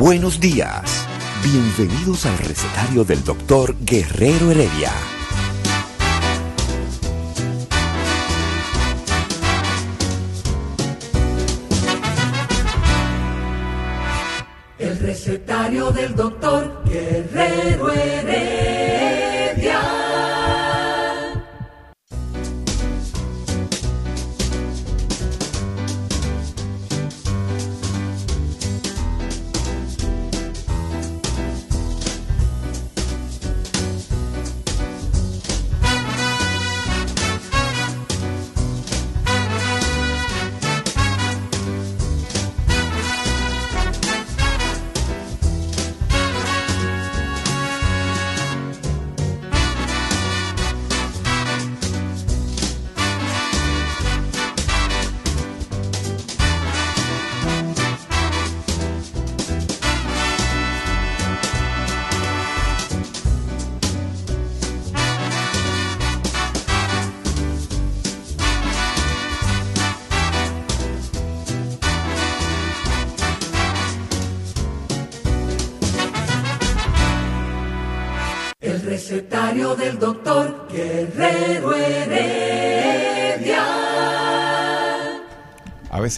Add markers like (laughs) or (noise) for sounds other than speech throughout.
Buenos días. Bienvenidos al recetario del doctor Guerrero Heredia. El recetario del doctor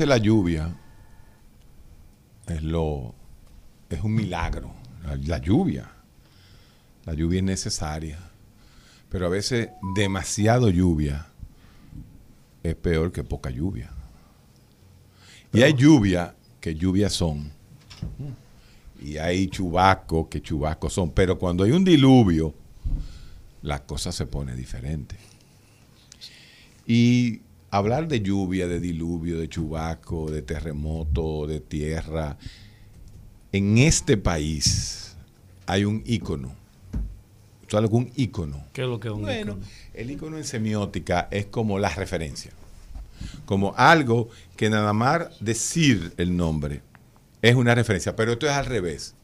veces la lluvia es lo es un milagro. La, la lluvia. La lluvia es necesaria. Pero a veces demasiado lluvia es peor que poca lluvia. Y hay lluvia que lluvias son. Y hay chubascos que chubascos son. Pero cuando hay un diluvio, la cosa se pone diferente. Y hablar de lluvia, de diluvio, de chubasco, de terremoto, de tierra, en este país hay un ícono. ¿Tú sabes algún ícono? ¿Qué es lo que es un Bueno, ícono? el icono en semiótica es como la referencia. Como algo que nada más decir el nombre es una referencia, pero esto es al revés.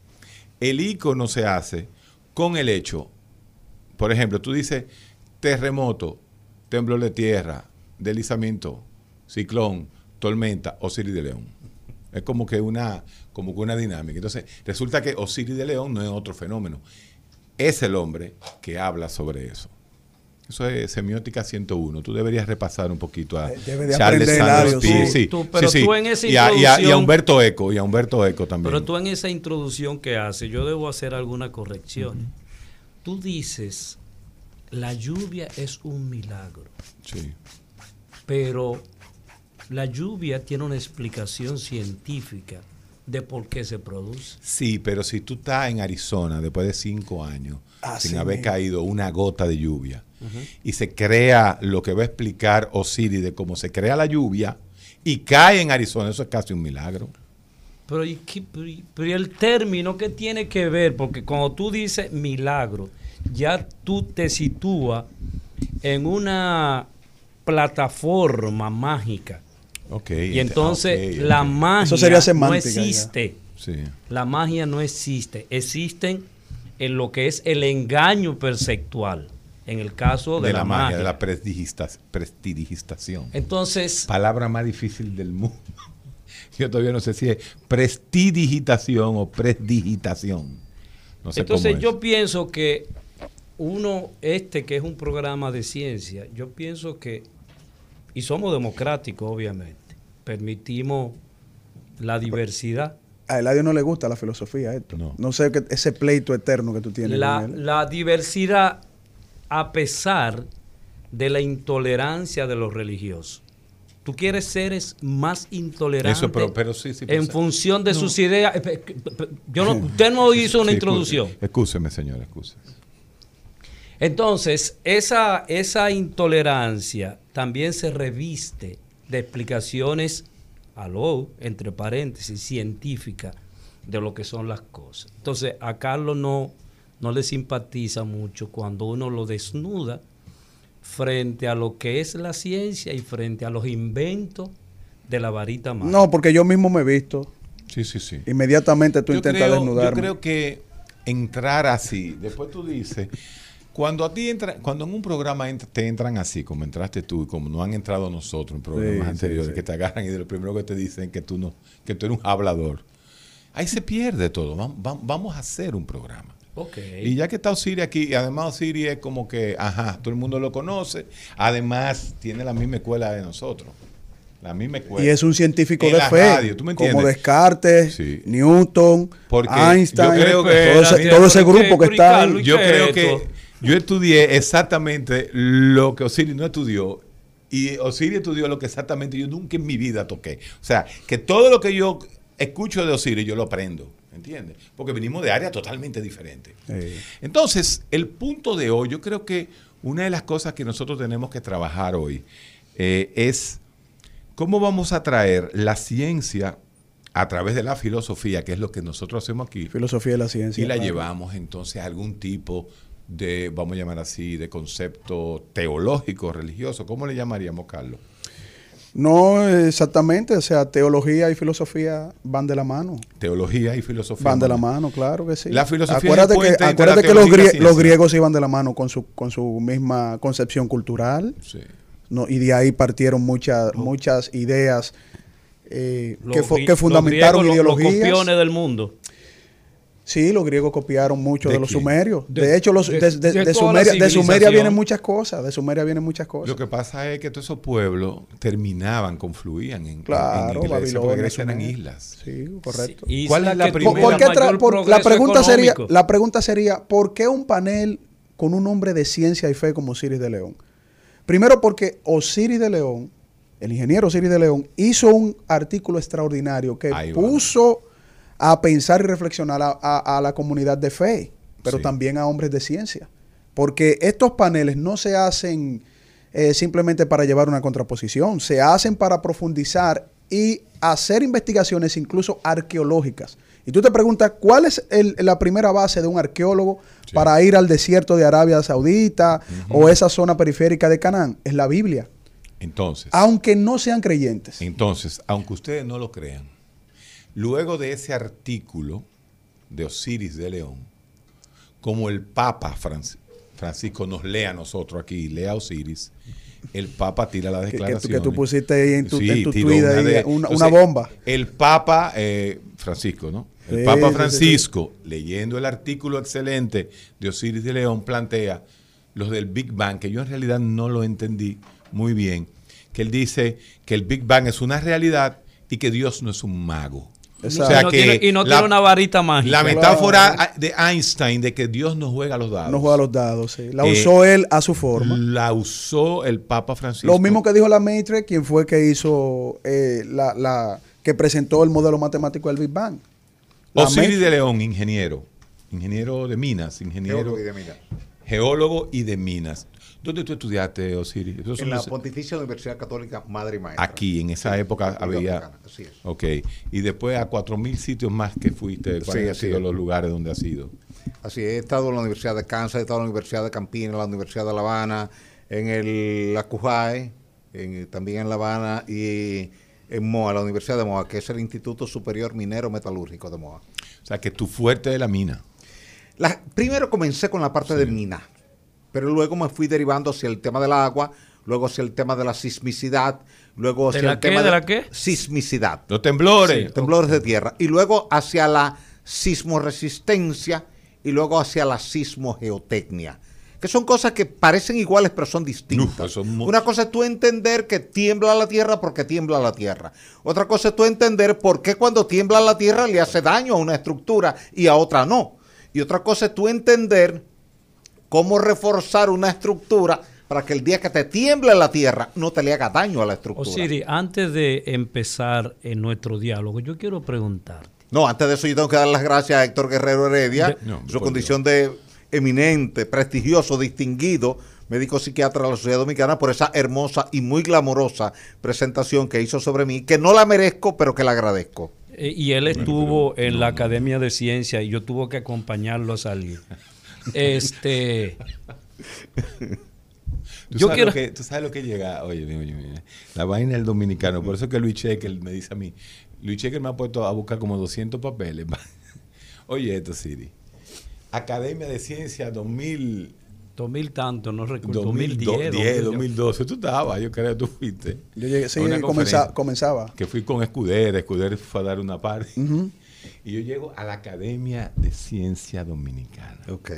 El icono se hace con el hecho. Por ejemplo, tú dices terremoto, temblor de tierra, deslizamiento, ciclón, tormenta, Osiris de León. Es como que una, como que una dinámica. Entonces, resulta que Osiris de León no es otro fenómeno. Es el hombre que habla sobre eso. Eso es semiótica 101. Tú deberías repasar un poquito a Eh, Charles Sanders Peirce. sí. Tú- pero sí. tú en esa y, a, y a- y a introducción- Humberto Eco, y a Humberto Eco también. Pero tú en esa introducción que haces, yo debo hacer alguna corrección. Tú dices, la lluvia es un milagro, Sí. Pero la lluvia tiene una explicación científica de por qué se produce. Sí, pero si tú estás en Arizona después de cinco años Así sin haber mismo. caído una gota de lluvia y se crea lo que va a explicar Osiris de cómo se crea la lluvia y cae en Arizona, eso es casi un milagro. Pero, ¿y qué- pero y- pero ¿y el término qué tiene que ver? Porque cuando tú dices milagro, ya tú te sitúas en una plataforma mágica. Ok. Y entonces ok, la magia Eso sería no existe. Sí. La magia no existe. Existen en lo que es el engaño perceptual. En el caso de, De, la, la magia, magia. de la prestidigitación. Entonces, Palabra más difícil del mundo. (laughs) Yo todavía no sé si es prestidigitación o presdigitación. No sé entonces cómo yo pienso que uno, este que es un programa de ciencia, yo pienso que, y somos democráticos obviamente, permitimos la diversidad. A Eladio no le gusta la filosofía esto. No. No, sé qué- ese pleito eterno que tú tienes La, con él. la diversidad a pesar de la intolerancia de los religiosos. Tú quieres seres más intolerantes Eso, pero- pero sí, sí, en función de sus ideas. Eh, pe- Yo no, (laughs) usted no hizo una Sí, introducción. Excúseme, excúseme, señor, excúseme. Entonces, esa, esa intolerancia también se reviste de explicaciones, aló, entre paréntesis, científicas de lo que son las cosas. Entonces, a Carlos no, no le simpatiza mucho cuando uno lo desnuda frente a lo que es la ciencia y frente a los inventos de la varita mágica. No, porque yo mismo me he visto. Sí, sí, sí. Inmediatamente tú Yo intentas creo, desnudarme. yo creo que entrar así, después tú dices, cuando a ti entra, cuando en un programa te entran así, como entraste tú y como no han entrado nosotros en programas Sí, anteriores, sí, sí. que te agarran y de lo primero que te dicen que tú no, que tú eres un hablador. Ahí se pierde todo. Vam- vam- Vamos a hacer un programa. Ok. Y ya que está Osiris aquí, y además Osiris es como que, ajá, todo el mundo lo conoce, además tiene la misma escuela de nosotros. La misma escuela. Y es un científico En de la fe. radio, ¿tú me como entiendes? Descartes, Sí. Newton, Porque Einstein, yo creo que- todo, ese, Espérate, todo ese ¿por qué, grupo que Curi está? Yo ¿Qué creo que? Yo estudié exactamente lo que Osiris no estudió y Osiris estudió lo que exactamente yo nunca en mi vida toqué. O sea, que todo lo que yo escucho de Osiris yo lo aprendo, ¿entiendes? Porque venimos de áreas totalmente diferentes. Sí. Entonces, el punto de hoy, yo creo que una de las cosas que nosotros tenemos que trabajar hoy eh, es cómo vamos a traer la ciencia a través de la filosofía, que es lo que nosotros hacemos aquí, Filosofía de la ciencia. y la claro. llevamos entonces a algún tipo de, vamos a llamar así, de concepto teológico, religioso. ¿Cómo le llamaríamos, Carlos? No exactamente, o sea, teología y filosofía van de la mano. Teología y filosofía. Van de la mano, claro que sí. La filosofía es acuérdate que, acuérdate la que los, grie- los griegos iban de la mano con su, con su misma concepción cultural. Sí. ¿no? y de ahí partieron muchas, muchas ideas eh, Los que, fundamentaron los griegos, los- Los ideologías. copiones del mundo. Sí, los griegos copiaron mucho ¿De de, los sumerios. De, De- hecho, los, de- de, de- de de toda la Sumeria, de Sumeria vienen muchas cosas. De Sumeria vienen muchas cosas. Lo que pasa es que todos esos pueblos terminaban, confluían en, en- claro, en Grecia, porque Babilonia, Grecia eran islas. Sí, correcto. Sí, ¿Cuál es la primera? ¿Por, qué por- la, pregunta sería, la pregunta sería, ¿por qué un panel con un nombre de ciencia y fe como Osiris de León? Primero porque Osiris de León, el ingeniero Osiris de León, hizo un artículo extraordinario que Ahí va. puso a pensar y reflexionar a, a- a la comunidad de fe, pero Sí. también a hombres de ciencia. Porque estos paneles no se hacen eh, simplemente para llevar una contraposición, se hacen para profundizar y hacer investigaciones incluso arqueológicas. Y tú te preguntas, ¿cuál es el- la primera base de un arqueólogo Sí. para ir al desierto de Arabia Saudita o esa zona periférica de Canaán? Es la Biblia. Entonces, Aunque no sean creyentes. entonces, aunque ustedes no lo crean, luego de ese artículo de Osiris de León, como el Papa Franc- Francisco nos lee a nosotros aquí, lee a Osiris, el Papa tira la que, declaración. que tú pusiste ahí en tu, Sí, en tu tiró tweet una de- una, bomba. El Papa eh, Francisco, ¿no? El Sí, Papa sí, Francisco, leyendo el artículo excelente de Osiris de León, plantea los del Big Bang, que yo en realidad no lo entendí muy bien, que él dice que el Big Bang es una realidad y que Dios no es un mago. Exacto. y no, tiene, y no la- tiene una varita mágica. La Claro. metáfora de Einstein de que Dios no juega a los dados. No juega los dados, sí. La Eh, usó él a su forma. La usó el Papa Francisco. Lo mismo que dijo la Matrix, quien fue que hizo eh, la, la que presentó el modelo matemático del Big Bang. La Osiris de León, ingeniero. Ingeniero de minas, ingeniero. Geólogo y de minas. Geólogo y de minas. ¿Dónde tú estudiaste, Osiris? Esos En la los- Pontificia Universidad Católica Madre y Maestra. Aquí, en esa época República había... Así es. Ok. Y después a cuatro mil sitios más que fuiste, ¿cuáles Sí, han sí. sido los lugares donde has ido? Así es. He estado en la Universidad de Kansas, he estado en la Universidad de Campina, en la Universidad de La Habana, en el la CUJAE, en- también en La Habana y en MOA, la Universidad de MOA, que es el Instituto Superior Minero Metalúrgico de MOA. O sea, que tu fuerte de la mina. La- primero comencé con la parte de mina, pero luego me fui derivando hacia el tema del agua, luego hacia el tema de la sismicidad, luego ¿De hacia la el qué? tema ¿De la qué? sismicidad, Los temblores. temblores de tierra, y luego hacia la sismoresistencia y luego hacia la sismogeotecnia. Que son cosas que parecen iguales pero son distintas. Uf, son mu- Una cosa es tú entender que tiembla la tierra porque tiembla la tierra. Otra cosa es tú entender por qué cuando tiembla la tierra le hace daño a una estructura y a otra no. Y otra cosa es tú entender cómo reforzar una estructura para que el día que te tiemble la tierra no te le haga daño a la estructura. Osiris, antes de empezar en nuestro diálogo, yo quiero preguntarte. No, antes de eso yo tengo que dar las gracias a Héctor Guerrero Heredia, No, su condición de eminente, prestigioso, distinguido médico psiquiatra de la Sociedad Dominicana por esa hermosa y muy glamorosa presentación que hizo sobre mí, que no la merezco, pero que la agradezco. Eh, Y él estuvo en la Academia de Ciencia y yo tuve que acompañarlo a salir. Este. ¿Tú, Yo sabes quiero- lo que, tú sabes lo que llega. Oye, oye, oye, la vaina del dominicano. Por eso que Luis Checker me dice a mí. Luis Checker me ha puesto a buscar como 200 papeles. (laughs) Oye, esto, Siri. Academia de Ciencia 2000. 2000 tanto, no recuerdo. 2010, 2010, 2012. Tú estabas, yo creo que tú fuiste. Yo llegué, sí, a una comenza- conferencia comenzaba. Que fui con Escuder. Escuder fue a dar una parte. Y yo llego a la Academia de Ciencia Dominicana. Ok.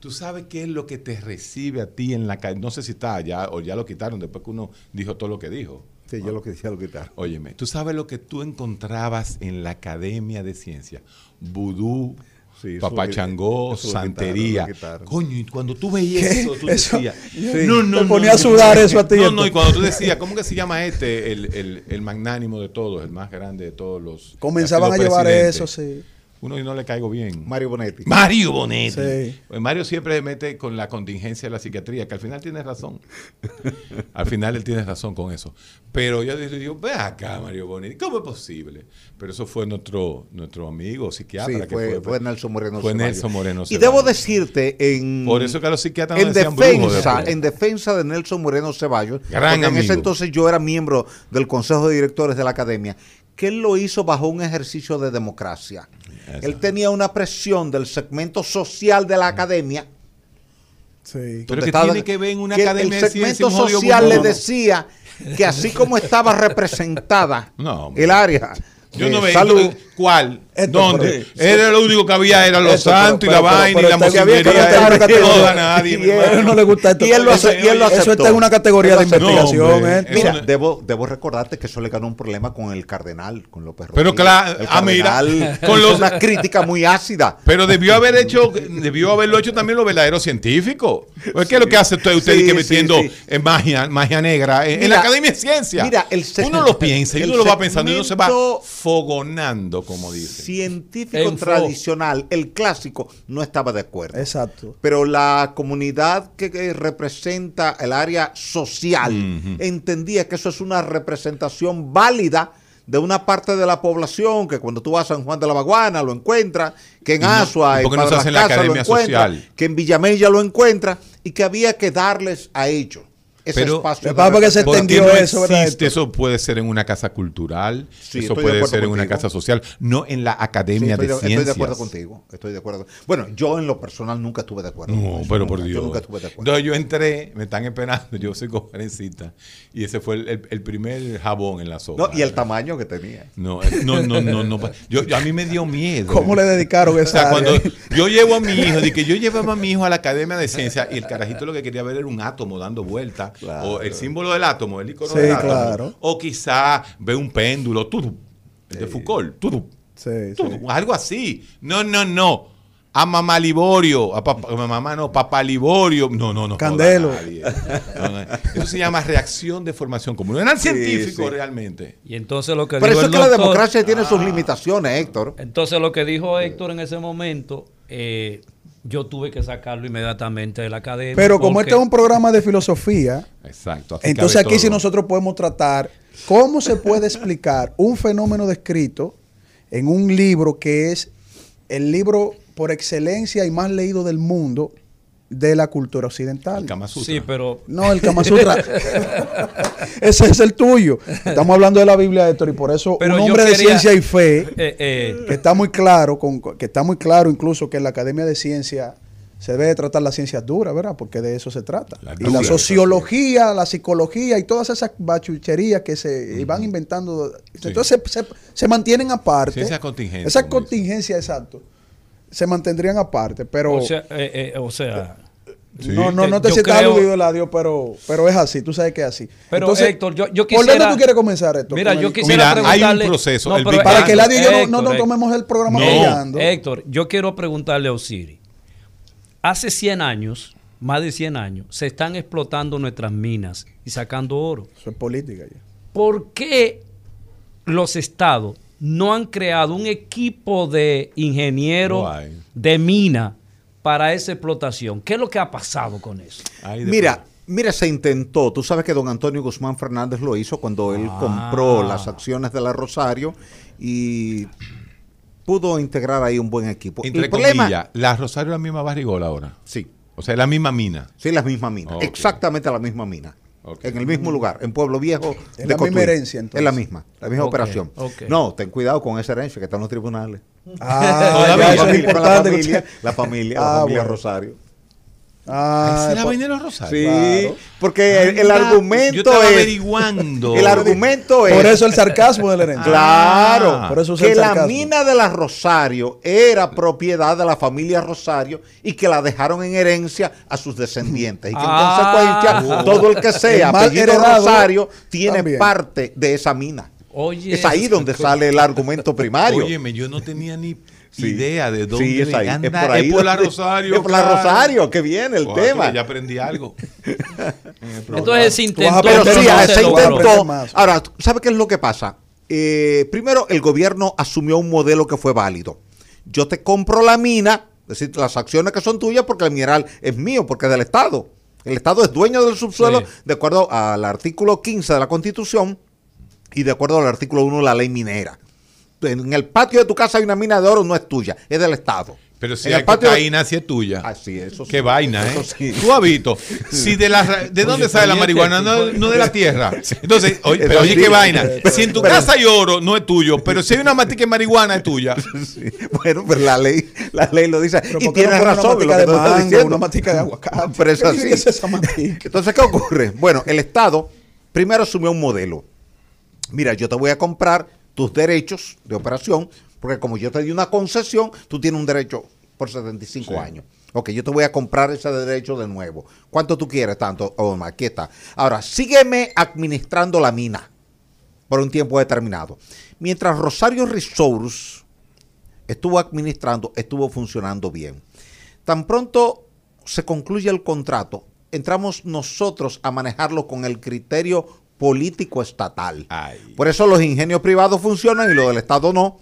¿Tú sabes qué es lo que te recibe a ti en la calle? No sé si está allá o ya lo quitaron después que uno dijo todo lo que dijo. Sí, yo lo que decía lo quitar. Óyeme, ¿tú sabes lo que tú encontrabas en la Academia de Ciencia? Vudú, Sí, eso eso lo santería. quitaron, quitaron. Coño, y cuando tú veías ¿Qué? eso, tú (laughs) Eso- decías... Sí. Te ponía a no, sudar no, eso a ti, No, no, y cuando tú decías, (laughs) ¿cómo que se llama este? El, el- el magnánimo de todos, el más grande de todos los... Comenzaban a llevar eso, sí. Uno y no le caigo bien. Mario Bonetti. Mario Bonetti. Sí. Pues Mario siempre mete con la contingencia de la psiquiatría, que al final tiene razón. (laughs) al final él tiene razón con eso. Pero yo digo, ve acá, Mario Bonetti, ¿cómo es posible? Pero eso fue nuestro, nuestro amigo psiquiatra. Sí, que fue, fue Nelson Moreno Fue Ceballos. Nelson Moreno Y debo decirte, en, Por eso que los psiquiatras no en defensa, después. en defensa de Nelson Moreno Ceballos, Gran porque en ese amigo. entonces yo era miembro del Consejo de Directores de la Academia, que él lo hizo bajo un ejercicio de democracia. Exacto. Él tenía una presión del segmento social de la academia. Sí. Pero donde que estaba- tiene que ver en una que academia el de ciencia segmento social le decía que así como estaba representada (laughs) No, el área Yo no veía. salud, ¿Cuál? Esto, ¿Dónde? pero- Era lo único que había, eran los Esto, pero- santos y pero- la pero- vaina pero y la musiquería. No da nadie, (laughs) Y él- A no le gusta esto. Y él lo eso, ace- y él lo eso aceptó. está en una categoría de investigación. No, ¿eh? Mira, Eso no- debo, debo recordarte que eso le ganó un problema con el cardenal, con López Pero Rodríguez. claro, el ah, mira, cardenal con los- una crítica muy ácida. Pero debió haber hecho, debió haberlo hecho también los verdaderos científicos. ¿Qué es lo que hace usted, usted Sí, que metiendo sí. en magia, magia negra en, en la Academia de Ciencia? mira, el uno lo piensa y uno lo va pensando y uno se va fogonando, como dicen. Científico En fo- tradicional, el clásico, no estaba de acuerdo. Exacto. Pero la comunidad que, que representa el área social entendía que eso es una representación válida de una parte de la población que cuando tú vas a San Juan de la Baguana lo encuentras, que en ¿Y no- Asua, en no en Las la Casas lo encuentras, social? que en Villamella lo encuentras y que había que darles a ellos ese Pero- espacio. Que que se representación. ¿Por qué entendió no eso, ¿verdad, existe? Eso puede ser en una casa cultural, Sí, eso puede ser en una casa social, no en la Sí, Academia estoy, de de, Ciencias. estoy de acuerdo contigo. Estoy de acuerdo. Bueno, yo en lo personal nunca estuve de acuerdo. con No, eso, pero nunca. por Dios. Yo nunca estuve de acuerdo. Entonces yo entré, me están esperando, yo soy conferencista, y ese fue el, el- el primer jabón en la sopa. No, y el tamaño que tenía. No, eh, no, no, no, no. (laughs) Yo, yo- a mí me dio miedo. ¿Cómo le dedicaron O esa sea, cuando yo llevo a mi hijo, de que yo llevaba a mi hijo a la Academia de Ciencia y el carajito lo que quería ver era un átomo dando vueltas, Claro. o el símbolo del átomo, el icono Sí, del átomo, claro. o quizá ve un péndulo, el de Foucault, Sí, sí. algo así. No, no, no. A mamá Liborio, a, papá, a mamá no, papá Liborio, no, no, no. Candelo. No, no. Eso se llama reacción de formación común. No eran científicos sí. realmente. Y entonces lo que Pero dijo eso es que la democracia tiene sus limitaciones, Héctor. Entonces lo que dijo Héctor en ese momento, eh, yo tuve que sacarlo inmediatamente de la academia. Pero como porque- este es un programa de filosofía, Exacto. aquí entonces aquí sí todo. nosotros podemos tratar cómo se puede explicar un fenómeno descrito en un libro que es el libro por excelencia y más leído del mundo de la cultura occidental. El Kama Sutra. Sí, pero No, el Kama Sutra. (laughs) (laughs) Ese es el tuyo. Estamos hablando de la Biblia, Héctor, y por eso Pero un hombre de ciencia y fe, eh, eh, que está muy claro, con, que está muy claro incluso que en la Academia de Ciencia se debe de tratar las ciencias duras, ¿verdad? Porque de eso se trata. La y dura, la sociología, la psicología y todas esas bachucherías que se van inventando. Entonces se, se- se mantienen aparte. Esas como dicen. contingencias, exacto. Se mantendrían aparte, pero... o sea, eh, eh, o sea, Sí. No, no, no te sientas creo- aludido, Eladio, pero, pero es así, tú sabes que es así. Pero, Héctor, yo- yo ¿Por dónde quisiera- tú quieres comenzar esto? Mira, yo quisiera Mira, hay un proceso, el pero Big Para que Eladio y yo no, no Héctor, nos Héctor, tomemos el programa No. peleando. Héctor, yo quiero preguntarle a Osiris. Hace 100 años, más de 100 años, se están explotando nuestras minas y sacando oro. Eso es política ya. ¿Por qué los estados no han creado un equipo de ingenieros de mina para esa explotación. ¿Qué es lo que ha pasado con eso? Mira, mira, se intentó. Tú sabes que don Antonio Guzmán Fernández lo hizo cuando él Ah. compró las acciones de la Rosario y pudo integrar ahí un buen equipo. Entre el problema, comillas, la Rosario es la misma barrigola ahora. sí, O sea, es la misma mina. sí, la misma mina, exactamente la misma mina. En el mismo lugar, en Pueblo Viejo. Es de la misma herencia, entonces. Es la misma, la misma operación. No, ten cuidado con esa herencia que está en los tribunales. Ah, (laughs) la importante. familia, la familia, la Ah, familia bueno. Rosario. Ah, Esa es la vaina de los Rosarios. Sí, Claro. porque el, argumento Yo estaba es. averiguando. El argumento es. Por eso el sarcasmo de la herencia. Claro, Ah. Por eso usa que el la sarcasmo. mina de la Rosario era propiedad de la familia Rosario y que la dejaron en herencia a sus descendientes. Y que en Ah. consecuencia todo el que sea El apellido Rosario tiene también. parte de esa mina. Oye, es ahí donde sale el argumento primario. Óyeme, yo no tenía ni Sí. idea de dónde Sí, es ahí, anda. es por ahí la donde- Rosario. es por la. Rosario que viene el Ojalá, tema. Ya aprendí algo. (laughs) Entonces se intentó, Pero sí, no se se intentó. Ahora, ¿sabe qué es lo que pasa? Eh, primero, el gobierno asumió un modelo que fue válido. Yo te compro la mina, es decir, las acciones que son tuyas porque el mineral es mío, porque es del Estado. El Estado es dueño del subsuelo Sí. de acuerdo al artículo 15 de la Constitución y de acuerdo al artículo 1 de la ley minera. En el patio de tu casa hay una mina de oro, no es tuya, es del Estado. Pero si en hay el patio de- cocaína, si es tuya. Ah, sí, eso sí. Qué vaina, ¿eh? Sí. Tú has visto. (laughs) Si de, la, ¿De dónde sale la marihuana? No, no de la tierra. (laughs) Entonces, oye, pero oye, qué vaina. Si en tu (laughs) Pero- casa hay oro, no es tuyo. Pero si hay una matica de marihuana, es tuya. Sí, Bueno, pero la ley, la ley lo dice. Pero y ¿por qué no tienes pone razón. Una en matica lo de mango, diciendo. una matica de aguacate. Pero es ¿Qué así. es esa matica? Entonces, ¿qué ocurre? Bueno, el Estado primero asumió un modelo. Mira, yo te voy a comprar tus derechos de operación, porque como yo te di una concesión, tú tienes un derecho por 75 Sí. años. Ok, yo te voy a comprar ese derecho de nuevo. ¿Cuánto tú quieres? Tanto. Oh, aquí está. Ahora, sígueme administrando la mina por un tiempo determinado. Mientras Rosario Resource estuvo administrando, estuvo funcionando bien. Tan pronto se concluye el contrato, entramos nosotros a manejarlo con el criterio político estatal. Ay. Por eso los ingenios privados funcionan y los del Estado no.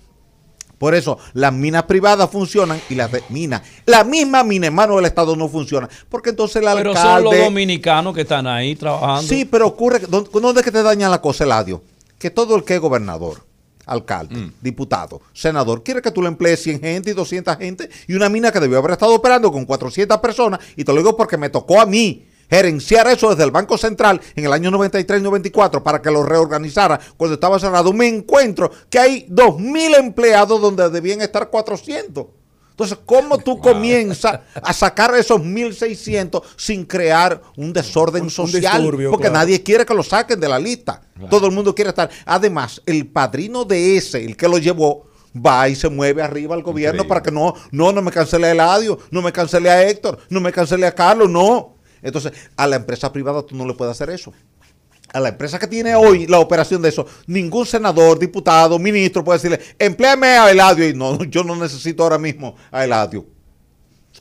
Por eso las minas privadas funcionan y las de minas, la misma mina en manos del Estado no funciona. Porque entonces el Pero alcalde... son los dominicanos que están ahí trabajando. Sí, pero ocurre, que- ¿dó- ¿dónde es que te daña la cosa, Eladio? Que todo el que es gobernador, alcalde, Mm. diputado, senador, quiere que tú le emplees 100 gente y 200 gente y una mina que debió haber estado operando con 400 personas, y te lo digo porque me tocó a mí gerenciar eso desde el Banco Central en el año 93-94 para que lo reorganizara cuando estaba cerrado, me encuentro que hay 2.000 empleados donde debían estar 400. Entonces, ¿cómo tú comienzas a sacar esos 1.600 sin crear un desorden Un- social? porque claro. nadie quiere que lo saquen de la lista. Todo el mundo quiere estar. Además, el padrino de ese, el que lo llevó, va y se mueve arriba al gobierno Increíble. para que no, no, no me cancele a Eladio, no me cancele a Héctor, no me cancele a Carlos, no. Entonces, a la empresa privada tú no le puedes hacer eso. A la empresa que tiene hoy la operación de eso, ningún senador, diputado, ministro puede decirle, empléame a Eladio. Y no, (laughs) yo no necesito ahora mismo a Eladio.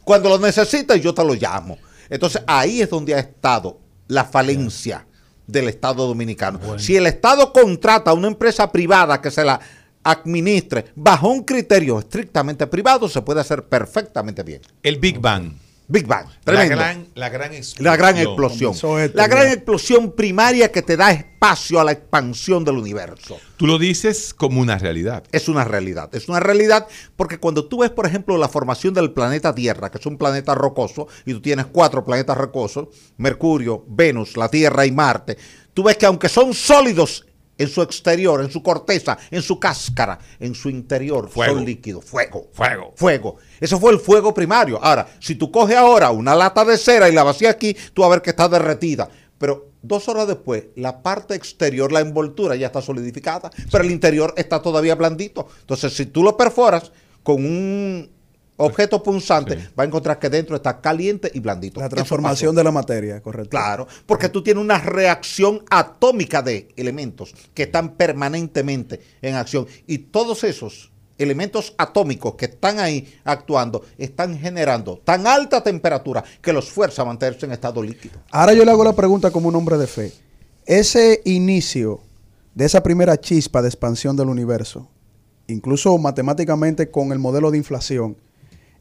Cuando lo necesitas, yo te lo llamo. Entonces, ahí es donde ha estado la falencia del Estado dominicano. Si el Estado contrata a una empresa privada que se la administre bajo un criterio estrictamente privado, se puede hacer perfectamente bien. El Big Bang. Big Bang, La gran, la gran explosión. La gran explosión. Esto, La gran ya. explosión primaria que te da espacio a la expansión del universo. Tú lo dices como una realidad. Es una realidad. Es una realidad porque cuando tú ves, por ejemplo, la formación del planeta Tierra, que es un planeta rocoso, y tú tienes cuatro planetas rocosos, Mercurio, Venus, la Tierra y Marte, tú ves que aunque son sólidos en su exterior, en su corteza, en su cáscara, en su interior, Fuego. son líquidos. Fuego. Fuego. Fuego. Eso fue el fuego primario. Ahora, si tú coges ahora una lata de cera y la vacías aquí, tú vas a ver que está derretida. Pero dos horas después, la parte exterior, la envoltura ya está solidificada, pero el interior está todavía blandito. Entonces, si tú lo perforas con un objeto punzante, Sí. va a encontrar que dentro está caliente y blandito. La transformación de la materia, correcto. Claro, porque tú tienes una reacción atómica de elementos que están permanentemente en acción y todos esos elementos atómicos que están ahí actuando están generando tan alta temperatura que los fuerza a mantenerse en estado líquido. Ahora yo le hago la pregunta como un hombre de fe. Ese inicio de esa primera chispa de expansión del universo, incluso matemáticamente con el modelo de inflación,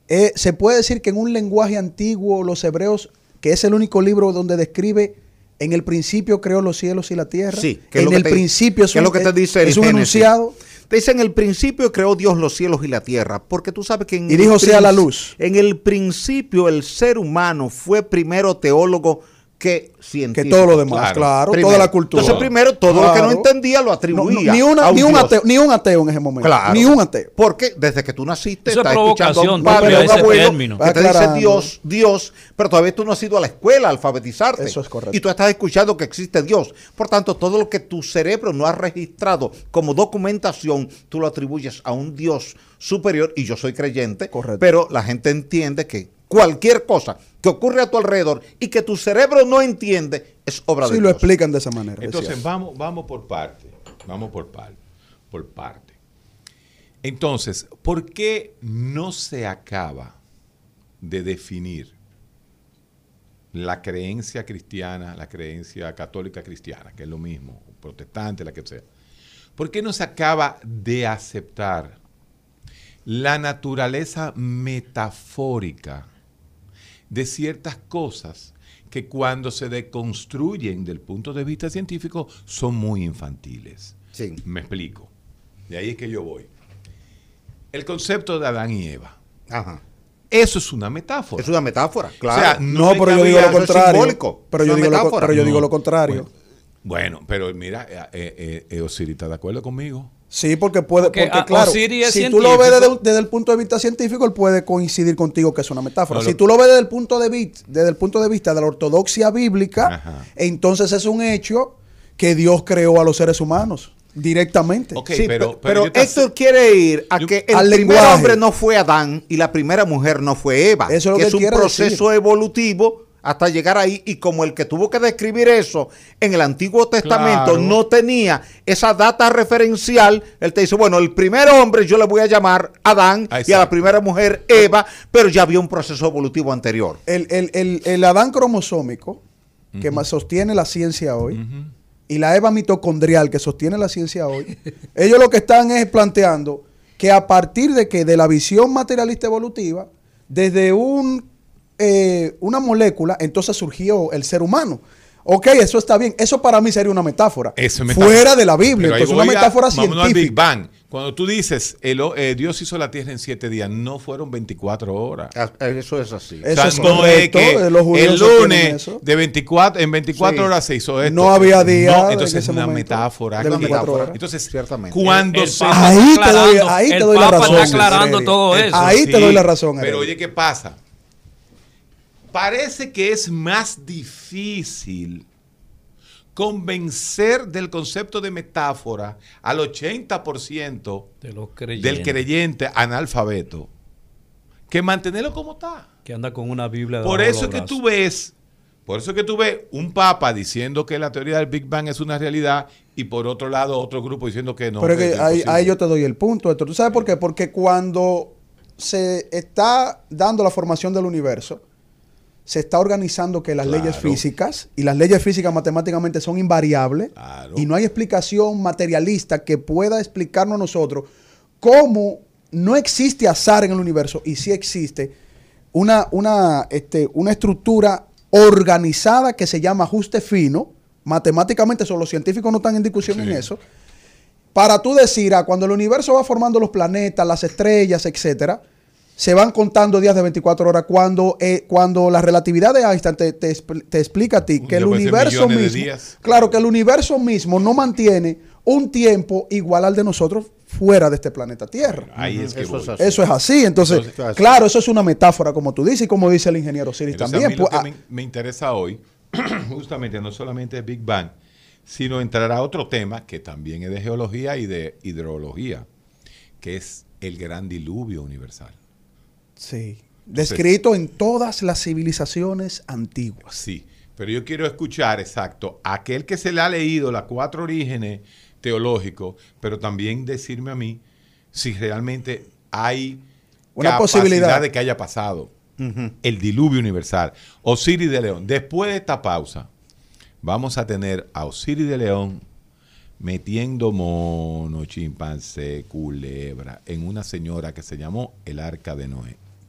eh, se puede decir que en un lenguaje antiguo los hebreos, que es el único libro donde describe en el principio creó los cielos y la tierra. Sí, que en el te- principio es un, lo que te dice el es un enunciado. Te dice en el principio creó Dios los cielos y la tierra, porque tú sabes que en Y dijo, "Sea la luz". En el principio el ser humano fue primero teólogo que Que científico. todo lo demás, Claro. claro, Primero. toda la cultura. Entonces primero todo lo que no entendía lo atribuía. no, ni, una- a ni un ateo, ni un ateo en ese momento. Claro. Ni un ateo. Porque desde que tú naciste Eso es estás escuchando a un padre, a un abuelo término. que te dice. Dios, Dios, pero todavía tú no has ido a la escuela a alfabetizarte. Eso es correcto. Y tú estás escuchando que existe Dios. Por tanto, todo lo que tu cerebro no ha registrado como documentación, tú lo atribuyes a un Dios superior y yo soy creyente, Correcto. pero la gente entiende que cualquier cosa que ocurre a tu alrededor y que tu cerebro no entiende es obra de Sí, Dios. lo explican de esa manera. Entonces, vamos, vamos por parte. Vamos por parte. Por parte. Entonces, ¿por qué no se acaba de definir la creencia cristiana, la creencia católica cristiana, que es lo mismo, protestante, la que sea? ¿Por qué no se acaba de aceptar la naturaleza metafórica de ciertas cosas que cuando se deconstruyen del punto de vista científico son muy infantiles. Sí. Me explico. De ahí es que yo voy. El concepto de Adán y Eva. Ajá. Eso es una metáfora. Es una metáfora, claro. O sea, No, pero yo digo contrario. simbólico, Pero yo digo lo, metáfora. pero yo digo lo contrario. Bueno, bueno, pero mira, eh, eh, eh, Osiris está de acuerdo conmigo. Sí, porque puede, Porque, porque, claro, es si tú lo ves científico. desde, desde el punto de vista científico, él puede coincidir contigo que es una metáfora. No, si tú lo ves desde el punto de vista, desde el punto de vista de la ortodoxia bíblica, Ajá. entonces es un hecho que Dios creó a los seres humanos directamente. Ok, Sí, pero, pero, pero Héctor quiere ir a yo- que el Al primer lenguaje. hombre no fue Adán y la primera mujer no fue Eva. Eso es lo que es él un proceso decir. evolutivo hasta llegar ahí y como el que tuvo que describir eso en el Antiguo Testamento Claro. no tenía esa data referencial, él te dice, bueno, el primer hombre yo le voy a llamar Adán y a la primera mujer Eva, pero ya había un proceso evolutivo anterior. El, el- el- el Adán cromosómico, que más sostiene la ciencia hoy, y la Eva mitocondrial, que sostiene la ciencia hoy, (laughs) ellos lo que están es planteando que a partir de que de la visión materialista evolutiva, desde un, eh, una molécula, entonces surgió el ser humano. Ok, eso está bien. Eso para mí sería una metáfora. Eso es metáfora. Fuera de la Biblia. Pero Entonces, una a- metáfora al Big. Bang. Cuando tú dices, el, eh, Dios hizo la tierra en siete días, no fueron 24 horas. Ah, Eso es así. Eso o sea, es no correcto, es que eh, los el lunes de 24, en 24 Sí. horas se hizo esto. No había día No, en entonces es una momento metáfora. de aquí. 24 horas. Entonces, Ciertamente. cuando El- el se- Ahí te doy- ahí te doy la razón, está aclarando Heredia. todo Eh, eso. Ahí te doy la razón, Pero oye, ¿qué pasa? Parece que es más difícil convencer del concepto de metáfora al 80% De los creyentes. del creyente analfabeto que mantenerlo como está. Que anda con una Biblia Por de eso los que tú ves, por eso que tú ves un papa diciendo que la teoría del Big Bang es una realidad y por otro lado otro grupo diciendo que no. Pero es que es ahí, ahí yo te doy el punto, Héctor. ¿Tú sabes por qué? Porque cuando se está dando la formación del universo, se está organizando que las Claro. leyes físicas, y las leyes físicas matemáticamente son invariables, Claro. y no hay explicación materialista que pueda explicarnos a nosotros cómo no existe azar en el universo, y sí existe una, una, este, una estructura organizada que se llama ajuste fino. Matemáticamente, eso, los científicos no están en discusión en eso para tú decir, ah, cuando el universo va formando los planetas, las estrellas, etcétera, se van contando días de 24 horas. Cuando, eh, cuando la relatividad de Einstein te, te expl- te explica a ti que el universo mismo, claro, que el universo mismo no mantiene un tiempo igual al de nosotros fuera de este planeta Tierra. Ahí es que Eso es así. Eso es así. Entonces, Entonces- claro, eso es una metáfora, como tú dices, y como dice el ingeniero Siris Entonces, también. a mí lo Pues, que ah, me, me interesa hoy, (clears throat) justamente no solamente Big Bang, sino entrar a otro tema que también es de geología y de hidrología, que es el gran diluvio universal. Sí. Descrito en todas las civilizaciones antiguas. Sí, pero yo quiero escuchar, exacto, aquel que se le ha leído las cuatro orígenes teológicos, pero también decirme a mí si realmente hay Una capacidad posibilidad. de que haya pasado el diluvio universal. Osiris de León, después de esta pausa, vamos a tener a Osiris de León metiendo mono, chimpancé, culebra en una señora que se llamó el Arca de Noé.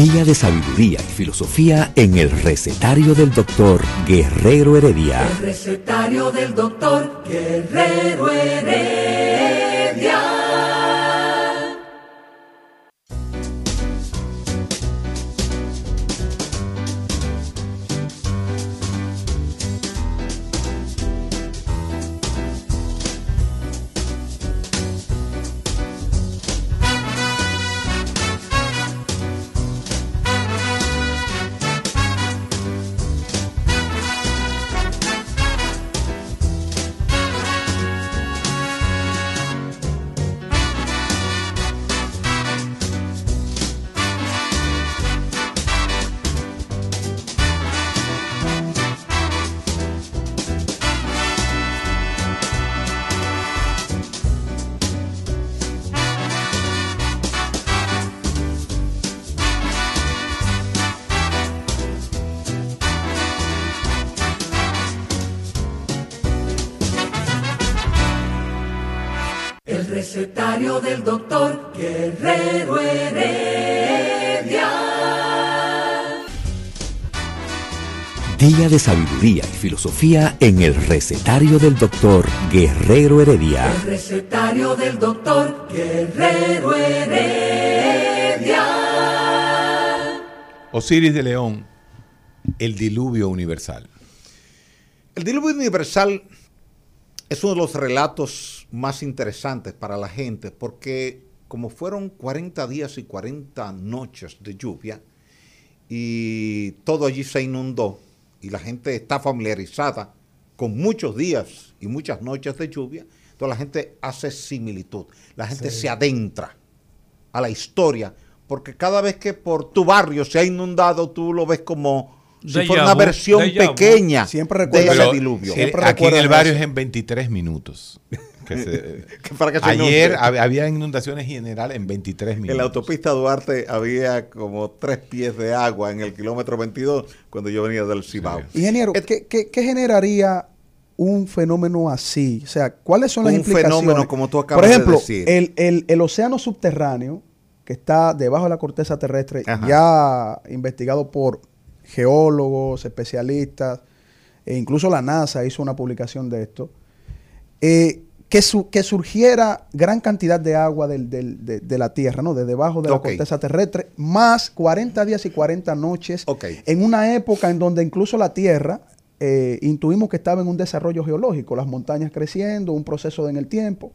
Día de sabiduría y filosofía en el recetario del doctor Guerrero Heredia. El recetario del doctor Guerrero Heredia. De sabiduría y filosofía en el recetario del doctor Guerrero Heredia. El recetario del doctor Guerrero Heredia. Osiris de León, el diluvio universal. El diluvio universal es uno de los relatos más interesantes para la gente porque como fueron 40 días y 40 noches de lluvia y todo allí se inundó y la gente está familiarizada con muchos días y muchas noches de lluvia, entonces la gente hace similitud, la gente se adentra a la historia porque cada vez que por tu barrio se ha inundado tú lo ves como si fuera una versión pequeña Siempre de ese diluvio. Siempre aquí en el barrio eso. es en 23 minutos. (laughs) que se- (laughs) Que para que se ayer inunde. había inundaciones generales en 23 minutos. En la autopista Duarte había como tres pies de agua en el kilómetro 22 cuando yo venía del Cibao. Ingeniero, ¿qué, qué, qué generaría un fenómeno así? O sea, ¿cuáles son las Un implicaciones? fenómeno como tú acabas Por de ejemplo, decir. El, el- el océano subterráneo, que está debajo de la corteza terrestre, Ajá. ya investigado por geólogos, especialistas, e incluso la NASA hizo una publicación de esto, eh, que, su- que surgiera gran cantidad de agua del- del- de, de la Tierra, ¿no? De debajo de la corteza terrestre, más 40 días y 40 noches, Ok. en una época en donde incluso la Tierra, eh, intuimos que estaba en un desarrollo geológico, las montañas creciendo, un proceso en el tiempo.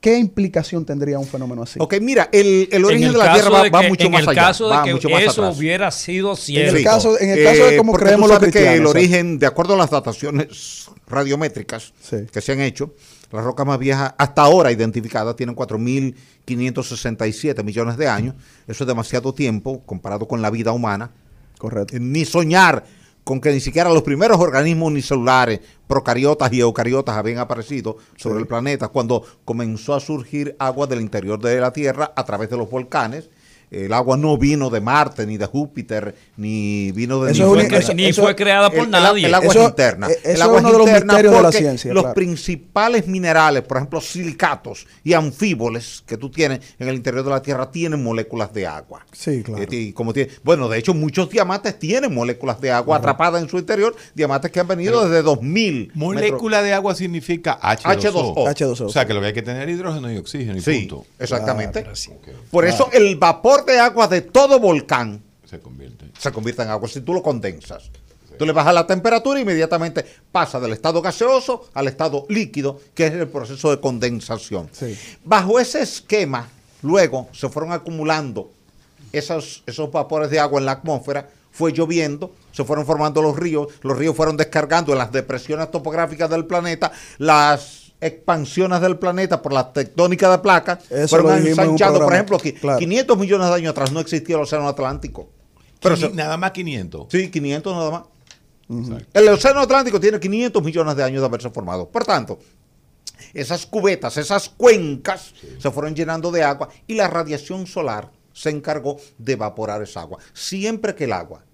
¿Qué implicación tendría un fenómeno así? Ok, mira, el, el En origen el de la Tierra va, va que- mucho en más el allá. caso de que eso atrás. hubiera sido En el cierto. caso- en el caso de cómo porque creemos tú los que el origen, de acuerdo a las dataciones radiométricas Sí. que se han hecho, las rocas más viejas hasta ahora identificadas tienen 4.567 millones de años. Eso es demasiado tiempo comparado con la vida humana. Correcto. Eh, Ni soñar con que ni siquiera los primeros organismos unicelulares, procariotas y eucariotas, habían aparecido sobre el planeta cuando comenzó a surgir agua del interior de la Tierra a través de los volcanes. El agua no vino de Marte, ni de Júpiter, ni vino de Eso ningún- es un- eso- ni eso- fue creada por el, nadie. el agua Eso- es interna. eso el es agua uno de los misterios de la porque ciencia, Los claro. principales minerales, por ejemplo, silicatos y anfíboles que tú tienes en el interior de la Tierra tienen moléculas de agua. Sí, claro. Eh, y como tiene, bueno, de hecho, muchos diamantes tienen moléculas de agua atrapadas en su interior, diamantes que han venido desde 2000. metros. Molécula de agua significa H2O. H2O. H2O. O sea que lo que hay que tener es hidrógeno y oxígeno y Sí, punto. exactamente. Pero Por eso el vapor de agua de todo volcán Se convierte. se convierte en agua si tú lo condensas. Tú le bajas la temperatura e inmediatamente pasa del estado gaseoso al estado líquido, que es el proceso de condensación. Sí. Bajo ese esquema, luego se fueron acumulando esos, esos vapores de agua en la atmósfera, fue lloviendo, se fueron formando los ríos, los ríos fueron descargando en las depresiones topográficas del planeta las expansiones del planeta por la tectónica de placas Eso fueron lo dijimos en un ensanchando. Por ejemplo, Claro. 500 millones de años atrás no existía el océano Atlántico. Pero se- nada más 500. sí, 500 nada más. El océano Atlántico tiene 500 millones de años de haberse formado. Por tanto, esas cubetas, esas cuencas se fueron llenando de agua y la radiación solar se encargó de evaporar esa agua. Siempre que el agua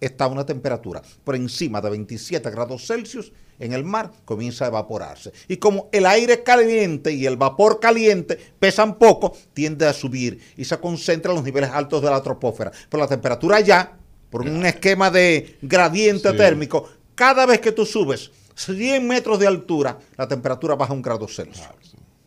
está a una temperatura por encima de 27 grados Celsius, en el mar comienza a evaporarse. Y como el aire caliente y el vapor caliente pesan poco, tiende a subir y se concentra en los niveles altos de la troposfera. Pero la temperatura ya, por un esquema de gradiente Sí. térmico, cada vez que tú subes 100 metros de altura, la temperatura baja un grado Celsius.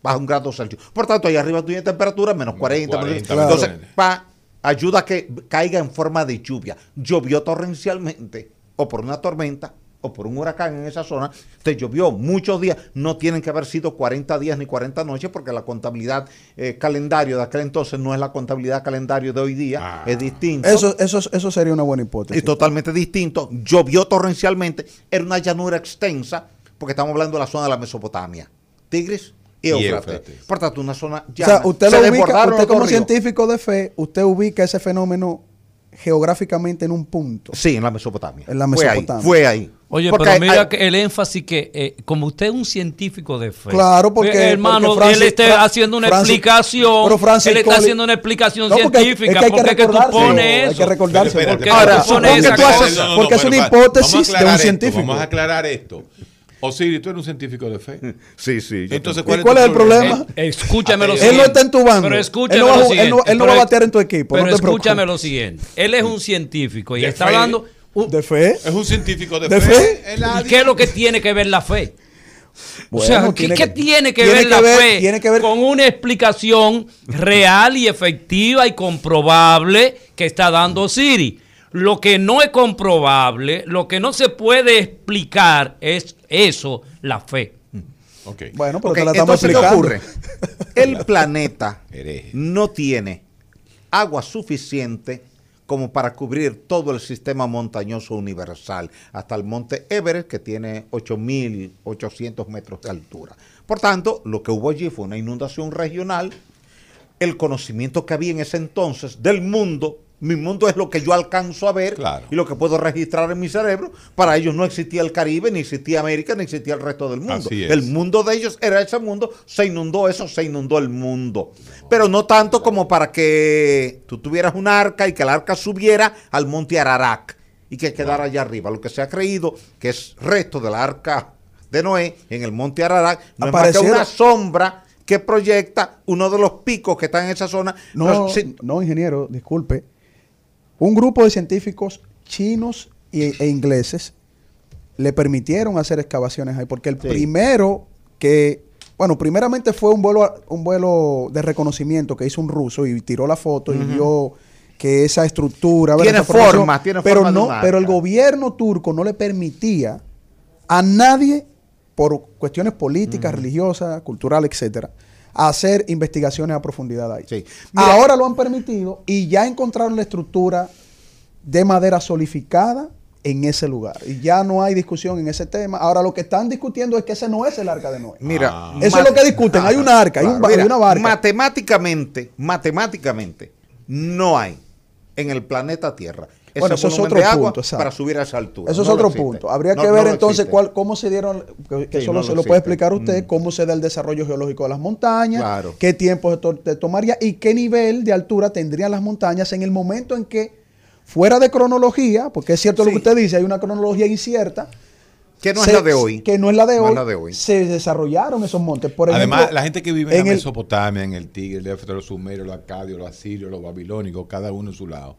Baja un grado Celsius. Por tanto, ahí arriba tú tienes temperatura menos 40. menos- 40, entonces, claro. pa- ayuda a que caiga en forma de lluvia. Llovió torrencialmente, o por una tormenta, o por un huracán en esa zona, te llovió muchos días, no tienen que haber sido 40 días ni 40 noches, porque la contabilidad eh, calendario de aquel entonces no es la contabilidad calendario de hoy día, Ah. es distinto. Eso, eso, eso sería una buena hipótesis. Es totalmente distinto. Llovió torrencialmente. Era una llanura extensa, porque estamos hablando de la zona de la Mesopotamia. Tigris y Y. Éufrates. Por tanto, una zona O llana. sea, usted Se lo ubica, usted como ríos. científico de fe, usted ubica ese fenómeno geográficamente en un punto. Sí, en la Mesopotamia. En la Fue ahí, Mesopotamia. Fue ahí. Oye, Porque pero hay- mira hay- que el énfasis que, eh, como usted es un científico de fe. Claro, porque- ve, hermano, porque Francis- él está Fra- haciendo una Francis- explicación. pero Francis él está haciendo una explicación No, porque hay- científica. es que hay que ¿Por qué que tú pones hay eso? que recordárselo. Espérate, ¿Por qué espérate, Ahora, espérate, supón espérate, que tú espérate, haces- no, no, porque es una hipótesis de un aclarar esto, científico. Vamos a aclarar esto. Osiris, tú eres un científico de fe. (laughs) Sí, sí. Entonces, ¿Y cuál es el problema? Eh, escúchame lo Él siguiente. no está en tu bando. Pero escúchame Él no va a lo ju- él no- siguiente. él no va a Pero- batear en tu equipo, Pero escúchame preocupes. lo siguiente. Él es un científico y De está fe. dando... un- ¿De fe? Es un científico de, ¿De fe. ¿Y qué es lo que tiene que ver la fe? o Bueno, sea, ¿qué, tiene que- tiene que tiene ver que la ver- fe tiene que ver- con una explicación real y efectiva y comprobable que está dando Siri? Lo que no es comprobable, lo que no se puede explicar es eso, la fe. Bueno, pero Ok, te la estamos entonces, ¿qué explicando. ocurre? El (laughs) planeta no tiene agua suficiente como para cubrir todo el sistema montañoso universal, hasta el monte Everest, que tiene 8.800 metros de altura. Por tanto, lo que hubo allí fue una inundación regional. El conocimiento que había en ese entonces del mundo, mi mundo es lo que yo alcanzo a ver Claro. y lo que puedo registrar en mi cerebro. Para ellos no existía el Caribe, ni existía América, ni existía el resto del mundo. El mundo de ellos era ese mundo, se inundó eso, se inundó el mundo. Pero no tanto como para que tú tuvieras un arca y que el arca subiera al monte Ararat y que quedara allá arriba. Lo que se ha creído que es resto del arca de Noé en el monte Ararat no es más que Apareciera- una sombra que proyecta uno de los picos que está en esa zona. No, no, ingeniero, disculpe. Un grupo de científicos chinos y- e ingleses le permitieron hacer excavaciones ahí, porque el Sí. primero que, bueno, primeramente fue un vuelo, un vuelo de reconocimiento que hizo un ruso y tiró la foto y vio que esa estructura. Tiene forma, tiene pero forma no, pero el gobierno turco no le permitía a nadie por cuestiones políticas, religiosas, culturales, etcétera, a hacer investigaciones a profundidad ahí. Sí. Mira- Ahora lo han permitido y ya encontraron la estructura de madera solidificada en ese lugar. Y ya no hay discusión en ese tema. Ahora lo que están discutiendo es que ese no es el arca de Noé. Mira, Ah. Eso es lo que discuten. Hay una arca, hay un hay una barca. Matemáticamente, matemáticamente, no hay en el planeta Tierra ese Bueno, eso es otro de agua punto, para subir a esa altura. Eso es No otro punto. Habría No- que ver entonces cuál, cómo se dieron, que, que Sí, eso no lo- lo se lo puede explicar usted, Mm. cómo se da el desarrollo geológico de las montañas, Claro. qué tiempo se to- te tomaría y qué nivel de altura tendrían las montañas en el momento en que, fuera de cronología, porque es cierto lo que usted dice, hay una cronología incierta. Que no se- es la de hoy. Que no es la de, No hoy, es la de hoy. Se desarrollaron esos montes. Por ejemplo, Además, la gente que vive en, en la el- Mesopotamia, en el Tigre, el Éfeso, los sumerios, los acadios, los asirios, los babilónicos, cada uno en su lado.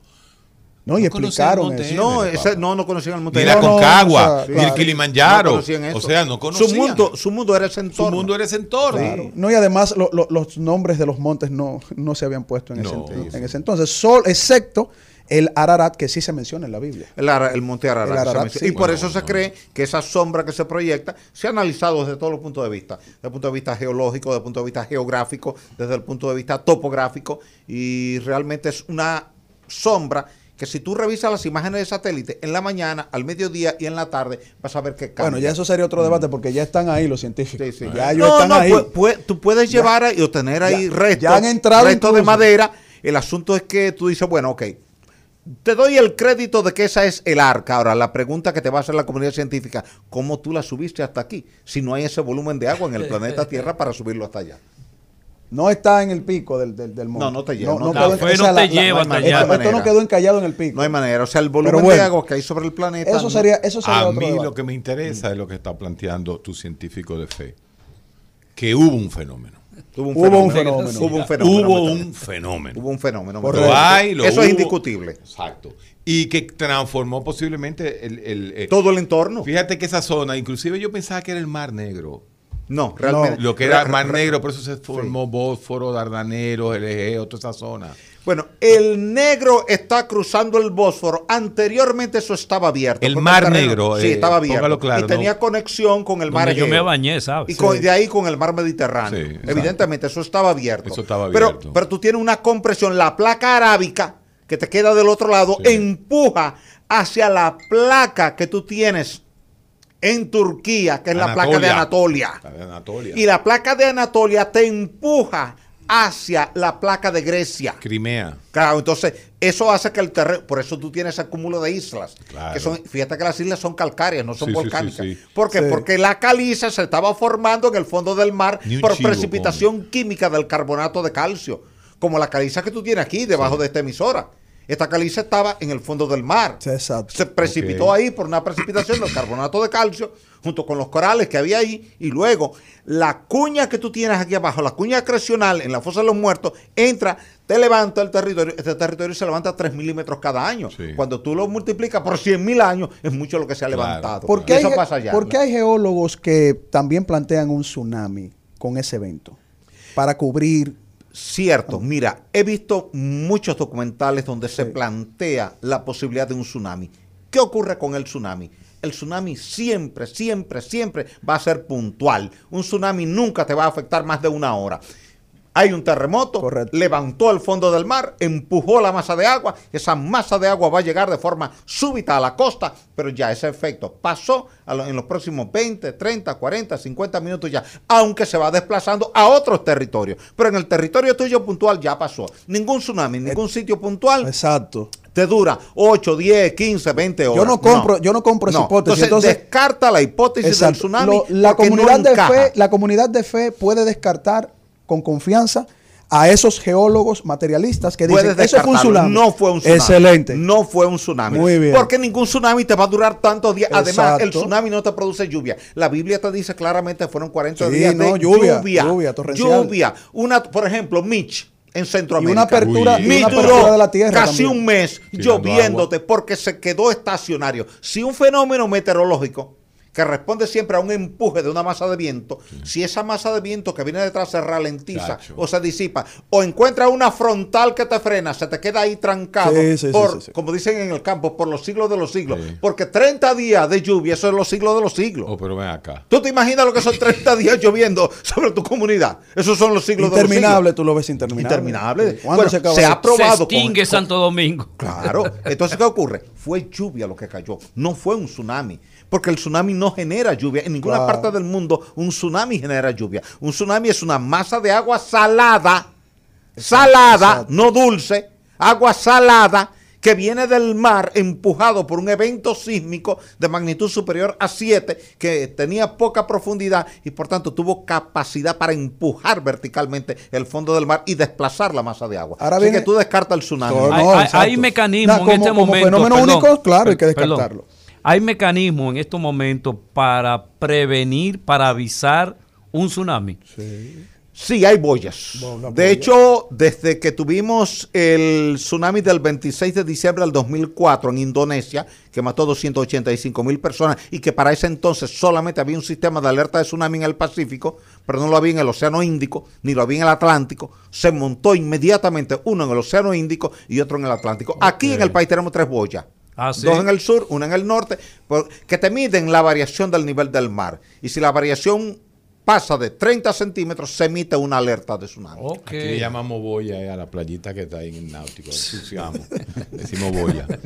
No, y no conocían explicaron eso. No, no, no conocían el monte Ni la No, no, Concagua, o sea, ni el. Kilimanjaro. conocían eso. o sea, no conocían. Su mundo, su mundo era ese entorno. Su mundo era ese entorno. Claro. No, y además lo- lo- los nombres de los montes no, no se habían puesto en, No, ese, en- sí. en ese entonces, sol, excepto el Ararat, que sí se menciona en la Biblia. El, Ara- el monte Ararat. El sí. y por Bueno, eso se no. cree que esa sombra que se proyecta se ha analizado desde todos los puntos de vista. Desde el punto de vista geológico, desde el punto de vista geográfico, desde el punto de vista topográfico. Y realmente es una sombra que si tú revisas las imágenes de satélite en la mañana, al mediodía y en la tarde, vas a ver que cambia. Bueno, ya eso sería otro debate porque ya están ahí los científicos. Sí, sí. Ya ellos no, están no, ahí. pu- pu- tú puedes llevar ahí y obtener ahí ya- restos, ya han entrado restos de madera. El asunto es que tú dices, bueno, ok, te doy el crédito de que esa es el arca. Ahora, la pregunta que te va a hacer la comunidad científica, ¿cómo tú la subiste hasta aquí? Si no hay ese volumen de agua en el (laughs) planeta Tierra para subirlo hasta allá. No está en el pico del, del, del monte. No, no te lleva, no te- quedó- La fe o sea, no te lleva hasta esto- allá. Esto, No no quedó encallado en el pico. No hay manera. O sea, el volumen bueno, de agua que hay sobre el planeta. Eso no- sería, eso sería A otro mí debate. lo que me interesa es lo que está planteando tu científico de fe. Que hubo un fenómeno. Hubo un Hubo fenómeno. un fenómeno. Hubo un fenómeno. Hubo un fenómeno. Hubo un fenómeno. Correcto. Lo hay, lo Eso es indiscutible. Exacto. Y que transformó posiblemente el... el- eh, Todo el entorno. Fíjate que esa zona, inclusive yo pensaba que era el Mar Negro. No, realmente. Lo que era Mar Negro, por eso se formó Bósforo, Dardaneros, el Egeo, toda esa zona. Bueno, el negro está cruzando el Bósforo. Anteriormente eso estaba abierto. El Mar Negro, Sí, eh, estaba abierto. claro, y tenía ¿no? conexión con el mar Donde yo Egeo. me bañé, ¿sabes? Y con- Sí. de ahí con el mar Mediterráneo. Sí. Evidentemente, eso estaba abierto. Eso estaba Pero, abierto. pero tú tienes una compresión. La placa arábica que te queda del otro lado Sí. empuja hacia la placa que tú tienes en Turquía, que es la placa de Anatolia. La de Anatolia. Y la placa de Anatolia te empuja hacia la placa de Grecia. Crimea. Claro, entonces eso hace que el terreno, por eso tú tienes ese cúmulo de islas, Claro. que son, fíjate que las islas son calcáreas, no son Sí, sí, sí, volcánicas. sí. ¿Por qué? Sí. Porque la caliza se estaba formando en el fondo del mar por chivo precipitación química del carbonato de calcio, como la caliza que tú tienes aquí debajo de esta emisora. Esta caliza estaba en el fondo del mar. Exacto. Se precipitó ahí por una precipitación del carbonato de calcio junto con los corales que había ahí y luego la cuña que tú tienes aquí abajo, la cuña acrecional en la fosa de los muertos, entra, te levanta el territorio, este territorio se levanta 3 milímetros cada año. Sí. Cuando tú lo multiplicas por 100 mil años, es mucho lo que se ha Claro. levantado. ¿Por Y qué, hay, eso pasa allá. por qué hay geólogos que también plantean un tsunami con ese evento? Para cubrir. Cierto, mira, he visto muchos documentales donde se plantea la posibilidad de un tsunami. ¿Qué ocurre con el tsunami? El tsunami siempre, siempre, siempre va a ser puntual. Un tsunami nunca te va a afectar más de una hora. Hay un terremoto, Correcto. levantó el fondo del mar, empujó la masa de agua, esa masa de agua va a llegar de forma súbita a la costa, pero ya ese efecto pasó lo- en los próximos 20, 30, 40, 50 minutos ya, aunque se va desplazando a otros territorios. Pero en el territorio tuyo puntual ya pasó. Ningún tsunami, ningún sitio puntual Exacto. te dura 8, 10, 15, 20 horas. Yo no compro- yo no compro esa hipótesis, Entonces, entonces- descarta la hipótesis del Exacto. tsunami. Lo- la, no comunidad de fe, la comunidad de fe puede descartar con confianza a esos geólogos materialistas que dicen Puedes eso fue un tsunami. No fue un tsunami. Excelente. No fue un tsunami. Muy bien. Porque ningún tsunami te va a durar tantos días. Además, el tsunami no te produce lluvia. La Biblia te dice claramente que fueron 40 Sí, días no, de lluvia, lluvia. lluvia torrencial. Lluvia. Una, por ejemplo, Mitch en y Centroamérica. una apertura, y una de la tierra. casi también. un mes Tirando lloviéndote porque se quedó estacionario. Si un fenómeno meteorológico que responde siempre a un empuje de una masa de viento, si esa masa de viento que viene detrás se ralentiza o se disipa, o encuentra una frontal que te frena, se te queda ahí trancado, Sí, sí, sí, por, sí, sí. como dicen en el campo, por los siglos de los siglos. Sí. Porque 30 días de lluvia, eso es los siglos de los siglos. Oh, pero ven acá. ¿Tú te imaginas lo que son 30 días lloviendo sobre tu comunidad? Esos son los siglos de los siglos. Interminable, tú lo ves interminable. Interminable. ¿Cuándo Bueno, se acaba se ha probado Se extingue con- Santo Domingo. Claro. (laughs) Entonces, ¿qué ocurre? Fue lluvia lo que cayó, no fue un tsunami. Porque el tsunami no genera lluvia. En ninguna Claro. parte del mundo un tsunami genera lluvia. Un tsunami es una masa de agua salada, salada, exacto. no dulce, agua salada que viene del mar empujado por un evento sísmico de magnitud superior a 7 que tenía poca profundidad y por tanto tuvo capacidad para empujar verticalmente el fondo del mar y desplazar la masa de agua. Ahora Así viene- que tú descartas el tsunami. No, Hay- no, hay, exacto. hay mecanismos Nah, como- en este como momento. fenómeno perdón, único, claro, hay que perdón. Hay mecanismos en estos momentos para prevenir, para avisar un tsunami. Sí, hay boyas. Bueno, de boya. hecho, desde que tuvimos el tsunami del 26 de diciembre del 2004 en Indonesia, que mató 285 mil personas y que para ese entonces solamente había un sistema de alerta de tsunami en el Pacífico, pero no lo había en el Océano Índico, ni lo había en el Atlántico, se montó inmediatamente uno en el Océano Índico y otro en el Atlántico. Aquí en el país tenemos tres boyas. Ah, ¿sí? Dos en el sur, una en el norte, que te miden la variación del nivel del mar. Y si la variación pasa de 30 centímetros, se emite una alerta de tsunami. Ok. Aquí le llamamos boya eh, a la playita que está ahí en el náutico. Decimos boya. (laughs)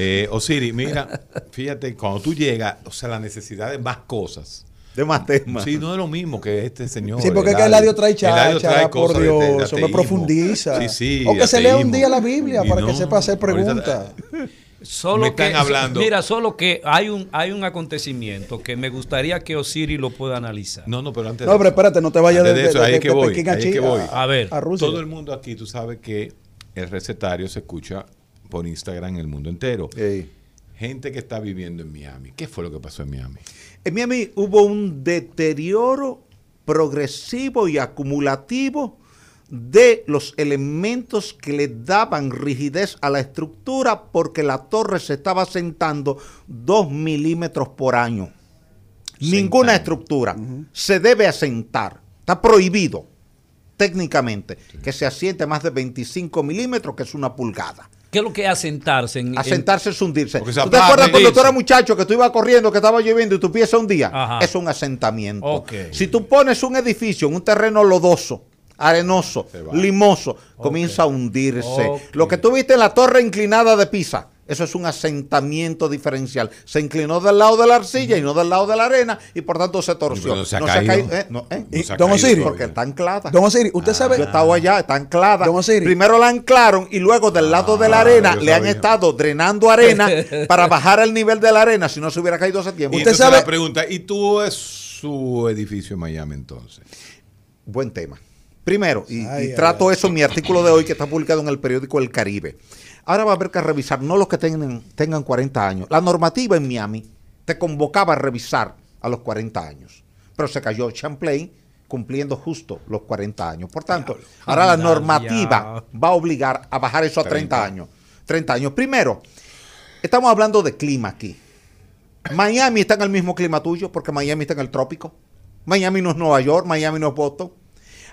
Eh, Osiris, mira, fíjate, cuando tú llegas, o sea, la necesidad de más cosas. De más temas. Sí, no es lo mismo que este señor. Sí, porque es que Eladio trae Eladio trae cháchara, por cosas de- de Dios, eso me profundiza. Sí, sí. O que se lea un día la Biblia Y para que no, sepa hacer ahorita- preguntas. (laughs) Solo Me están que, hablando. Mira, solo que hay un, hay un acontecimiento que me gustaría que Osiris lo pueda analizar. No, no, pero antes No, de pero eso- espérate, no te vayas de, de eso, de- ahí de- es que de voy, ahí es que voy. A ver, a Rusia. Todo el mundo aquí, tú sabes que el recetario se escucha por Instagram en el mundo entero. Ey. Gente que está viviendo en Miami. ¿Qué fue lo que pasó en Miami? En Miami hubo un deterioro progresivo y acumulativo de los elementos que le daban rigidez a la estructura porque la torre se estaba sentando dos milímetros por año. Ninguna estructura se debe asentar. Está prohibido técnicamente que se asiente más de 25 milímetros, que es una pulgada. ¿Qué es lo que es asentarse? En, en- Asentarse es hundirse. ¿Tú te acuerdas cuando tú eras muchacho que tú ibas corriendo, que estaba lloviendo y tu pie se hundía? Ajá. Es un asentamiento. Si tú pones un edificio en un terreno lodoso, arenoso, limoso, comienza a hundirse. Lo que tú viste en la torre inclinada de Pisa, eso es un asentamiento diferencial. Se inclinó del lado de la arcilla y no del lado de la arena y por tanto se torció. no se ha caído. eh, no, eh. No se ha don Osiris. Porque está anclada. Don Osiris, usted sabe. Yo estaba allá, está anclada. Don Osiris. Primero la anclaron y luego del lado de la Ah, arena le han estado drenando arena para bajar el nivel de la arena si no se hubiera caído hace tiempo. Y Usted sabe- la pregunta, ¿y tú es su edificio en Miami entonces? Buen tema. Primero, y, Ay, y ay, trato ay. eso en mi artículo de hoy que está publicado en el periódico El Caribe. Ahora va a haber que revisar, no los que tengan, tengan 40 años. La normativa en Miami te convocaba a revisar a los 40 años, pero se cayó Champlain cumpliendo justo los 40 años. Por tanto, ahora la normativa va a obligar a bajar eso a 30 30. años. 30 años. Primero, estamos hablando de clima aquí. Miami está en el mismo clima tuyo porque Miami está en el trópico. Miami no es Nueva York, Miami no es Boston.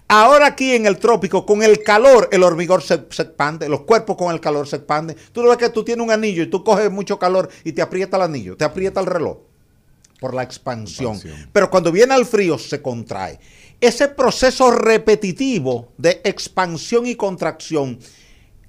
Ahora aquí en el trópico, con el calor, el hormigón se, se expande, los cuerpos con el calor se expanden. Tú no ves que tú tienes un anillo y tú coges mucho calor y te aprieta el anillo, te aprieta el reloj por la expansión. Expansión. Pero cuando viene al frío se contrae. Ese proceso repetitivo de expansión y contracción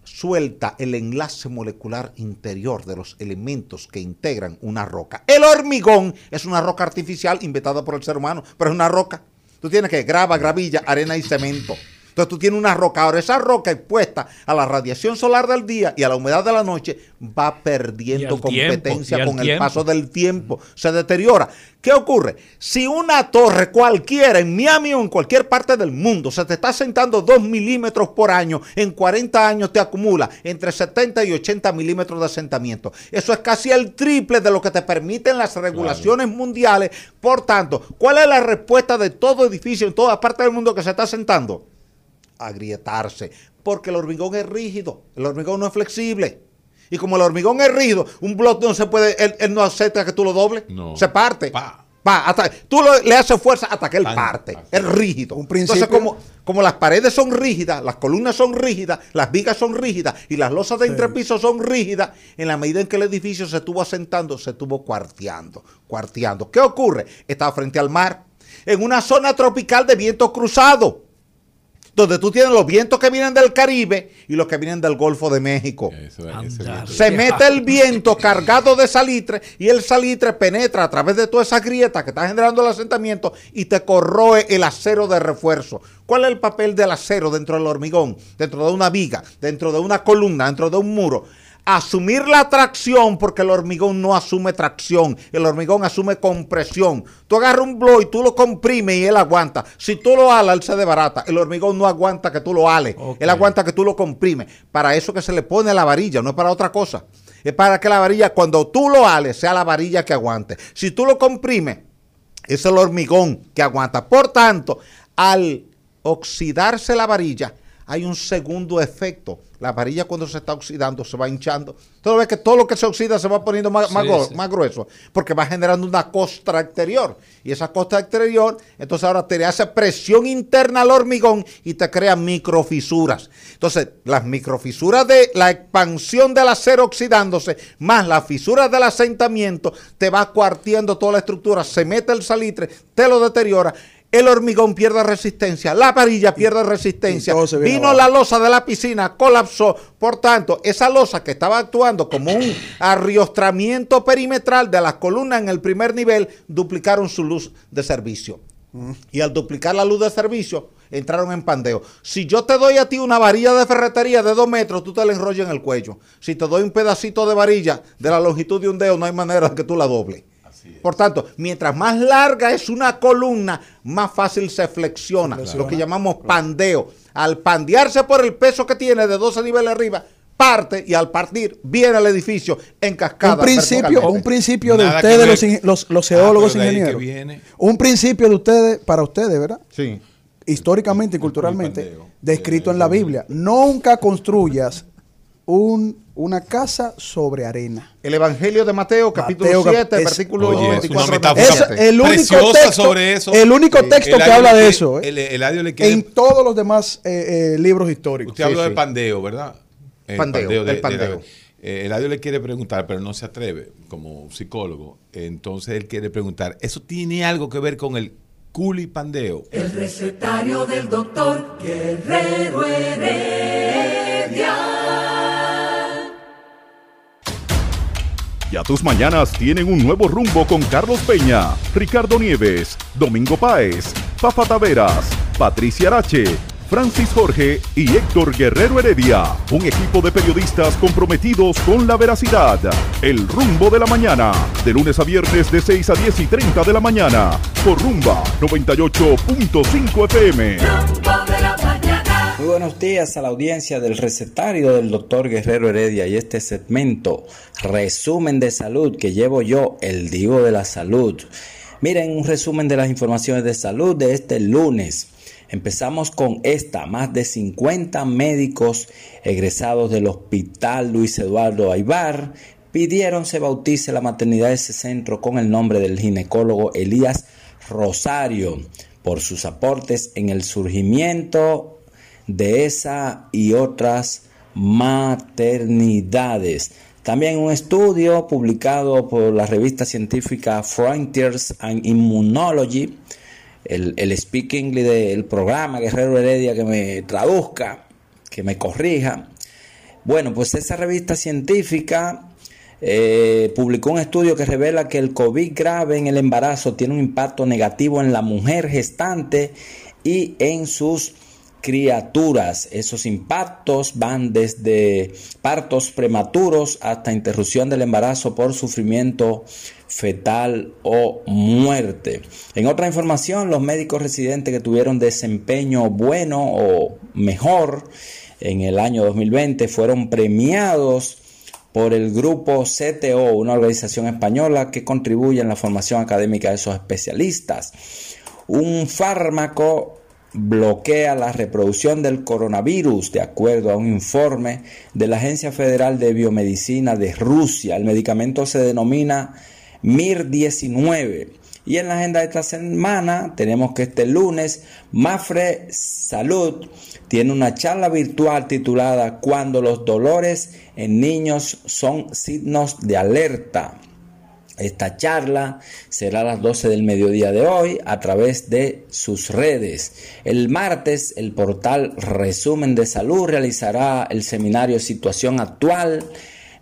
suelta el enlace molecular interior de los elementos que integran una roca. El hormigón es una roca artificial inventada por el ser humano, pero es una roca. Tú tienes que grava, gravilla, arena y cemento. Entonces tú tienes una roca. Ahora esa roca expuesta a la radiación solar del día y a la humedad de la noche va perdiendo competencia tiempo, con el tiempo. paso del tiempo. Se deteriora. ¿Qué ocurre? Si una torre cualquiera en Miami o en cualquier parte del mundo se te está sentando 2 milímetros por año, en 40 años te acumula entre 70 y 80 milímetros de asentamiento. Eso es casi el triple de lo que te permiten las regulaciones mundiales. Por tanto, ¿cuál es la respuesta de todo edificio en toda parte del mundo que se está asentando? Agrietarse, porque el hormigón es rígido, el hormigón no es flexible. Y como el hormigón es rígido, un bloque no se puede, él, él no acepta que tú lo dobles, No. se parte. Pa. Pa, hasta, tú lo- le haces fuerza hasta que él Tan- parte, es rígido. Un principio- Entonces, como, como las paredes son rígidas, las columnas son rígidas, las vigas son rígidas y las losas de entrepiso son rígidas, en la medida en que el edificio se estuvo asentando, se estuvo cuarteando, cuarteando. ¿Qué ocurre? Estaba frente al mar, en una zona tropical de viento cruzado donde tú tienes los vientos que vienen del Caribe y los que vienen del Golfo de México. Eso. Se mete el (laughs) viento cargado de salitre y el salitre penetra a través de toda esa grieta que está generando el asentamiento y te corroe el acero de refuerzo. ¿Cuál es el papel del acero dentro del hormigón? Dentro de una viga, dentro de una columna, dentro de un muro. Asumir la tracción porque el hormigón no asume tracción, el hormigón asume compresión. Tú agarras un blow y tú lo comprimes y él aguanta. Si tú lo alas, él se desbarata. El hormigón no aguanta que tú lo ales, él aguanta que tú lo comprimes. Para eso que se le pone la varilla, no es para otra cosa. Es para que la varilla, cuando tú lo ales, sea la varilla que aguante. Si tú lo comprimes, es el hormigón que aguanta. Por tanto, al oxidarse la varilla, hay un segundo efecto. La varilla cuando se está oxidando se va hinchando. Tú ves que todo lo que se oxida se va poniendo más, más, Sí, gro- sí. más grueso, porque va generando una costra exterior. Y esa costra exterior, entonces ahora te hace presión interna al hormigón y te crea microfisuras. Entonces, las microfisuras de la expansión del acero oxidándose, más las fisuras del asentamiento, te va cuarteando toda la estructura, se mete el salitre, te lo deteriora. El hormigón pierde resistencia, la varilla pierde resistencia, vino abajo. la losa de la piscina, colapsó. Por tanto, esa losa que estaba actuando como un arriostramiento perimetral de las columnas en el primer nivel, duplicaron su luz de servicio. Y al duplicar la luz de servicio, entraron en pandeo. Si yo te doy a ti una varilla de ferretería de dos metros, tú te la enrollas en el cuello. Si te doy un pedacito de varilla de la longitud de un dedo, no hay manera de que tú la dobles. Por tanto, mientras más larga es una columna, más fácil se flexiona, lo que llamamos pandeo. Al pandearse por el peso que tiene de 12 niveles arriba, parte y al partir viene el edificio en cascada. un principio, verticalmente. un principio de Nada ustedes, los, ing- los, los Ah, geólogos que ingenieros. Un principio de ustedes, para ustedes, ¿verdad? Sí. Históricamente y culturalmente, descrito en la Biblia. Nunca construyas un, una casa sobre arena. El Evangelio de Mateo, capítulo Mateo, cap- 7, es- versículo Oye, es una 24. metáfora Es el único preciosa texto, sobre eso. el único Sí. texto que habla le de eso, ¿eh? el- Eladio le quiere- En todos los demás eh, eh, libros históricos. Usted habló Sí, de sí. pandeo, ¿verdad? El Pandeo, de- el de la- pandeo. eh, Eladio le quiere preguntar, pero no se atreve como psicólogo. Entonces él quiere preguntar, ¿eso tiene algo que ver con el culipandeo? El recetario del doctor Guerrero Heredia. Ya tus mañanas tienen un nuevo rumbo con Carlos Peña, Ricardo Nieves, Domingo Páez, Fafa Taveras, Patricia Arache, Francis Jorge y Héctor Guerrero Heredia. Un equipo de periodistas comprometidos con la veracidad. El rumbo de la mañana, de lunes a viernes de 6 a 10 y 30 de la mañana, por Rumba 98.5 FM. Buenos días a la audiencia del recetario del doctor Guerrero Heredia y este segmento, resumen de salud que llevo yo, el divo de la salud. Miren un resumen de las informaciones de salud de este lunes. Empezamos con esta, más de 50 médicos egresados del Hospital Luis Eduardo Aibar pidieron se bautice la maternidad de ese centro con el nombre del ginecólogo Elías Rosario por sus aportes en el surgimiento de esa y otras maternidades. También un estudio publicado por la revista científica Frontiers and Immunology, el, el speak English del programa Guerrero Heredia que me traduzca, que me corrija. Bueno, pues esa revista científica eh, publicó un estudio que revela que el COVID grave en el embarazo tiene un impacto negativo en la mujer gestante y en sus criaturas. Esos impactos van desde partos prematuros hasta interrupción del embarazo por sufrimiento fetal o muerte. En otra información, los médicos residentes que tuvieron desempeño bueno o mejor en el año 2020 fueron premiados por el grupo CTO, una organización española que contribuye en la formación académica de esos especialistas. Un fármaco bloquea la reproducción del coronavirus, de acuerdo a un informe de la Agencia Federal de Biomedicina de Rusia. El medicamento se denomina MIR-19. Y en la agenda de esta semana tenemos que este lunes Mafre Salud tiene una charla virtual titulada Cuando los dolores en niños son signos de alerta. Esta charla será a las 12 del mediodía de hoy a través de sus redes. El martes el portal Resumen de Salud realizará el seminario Situación Actual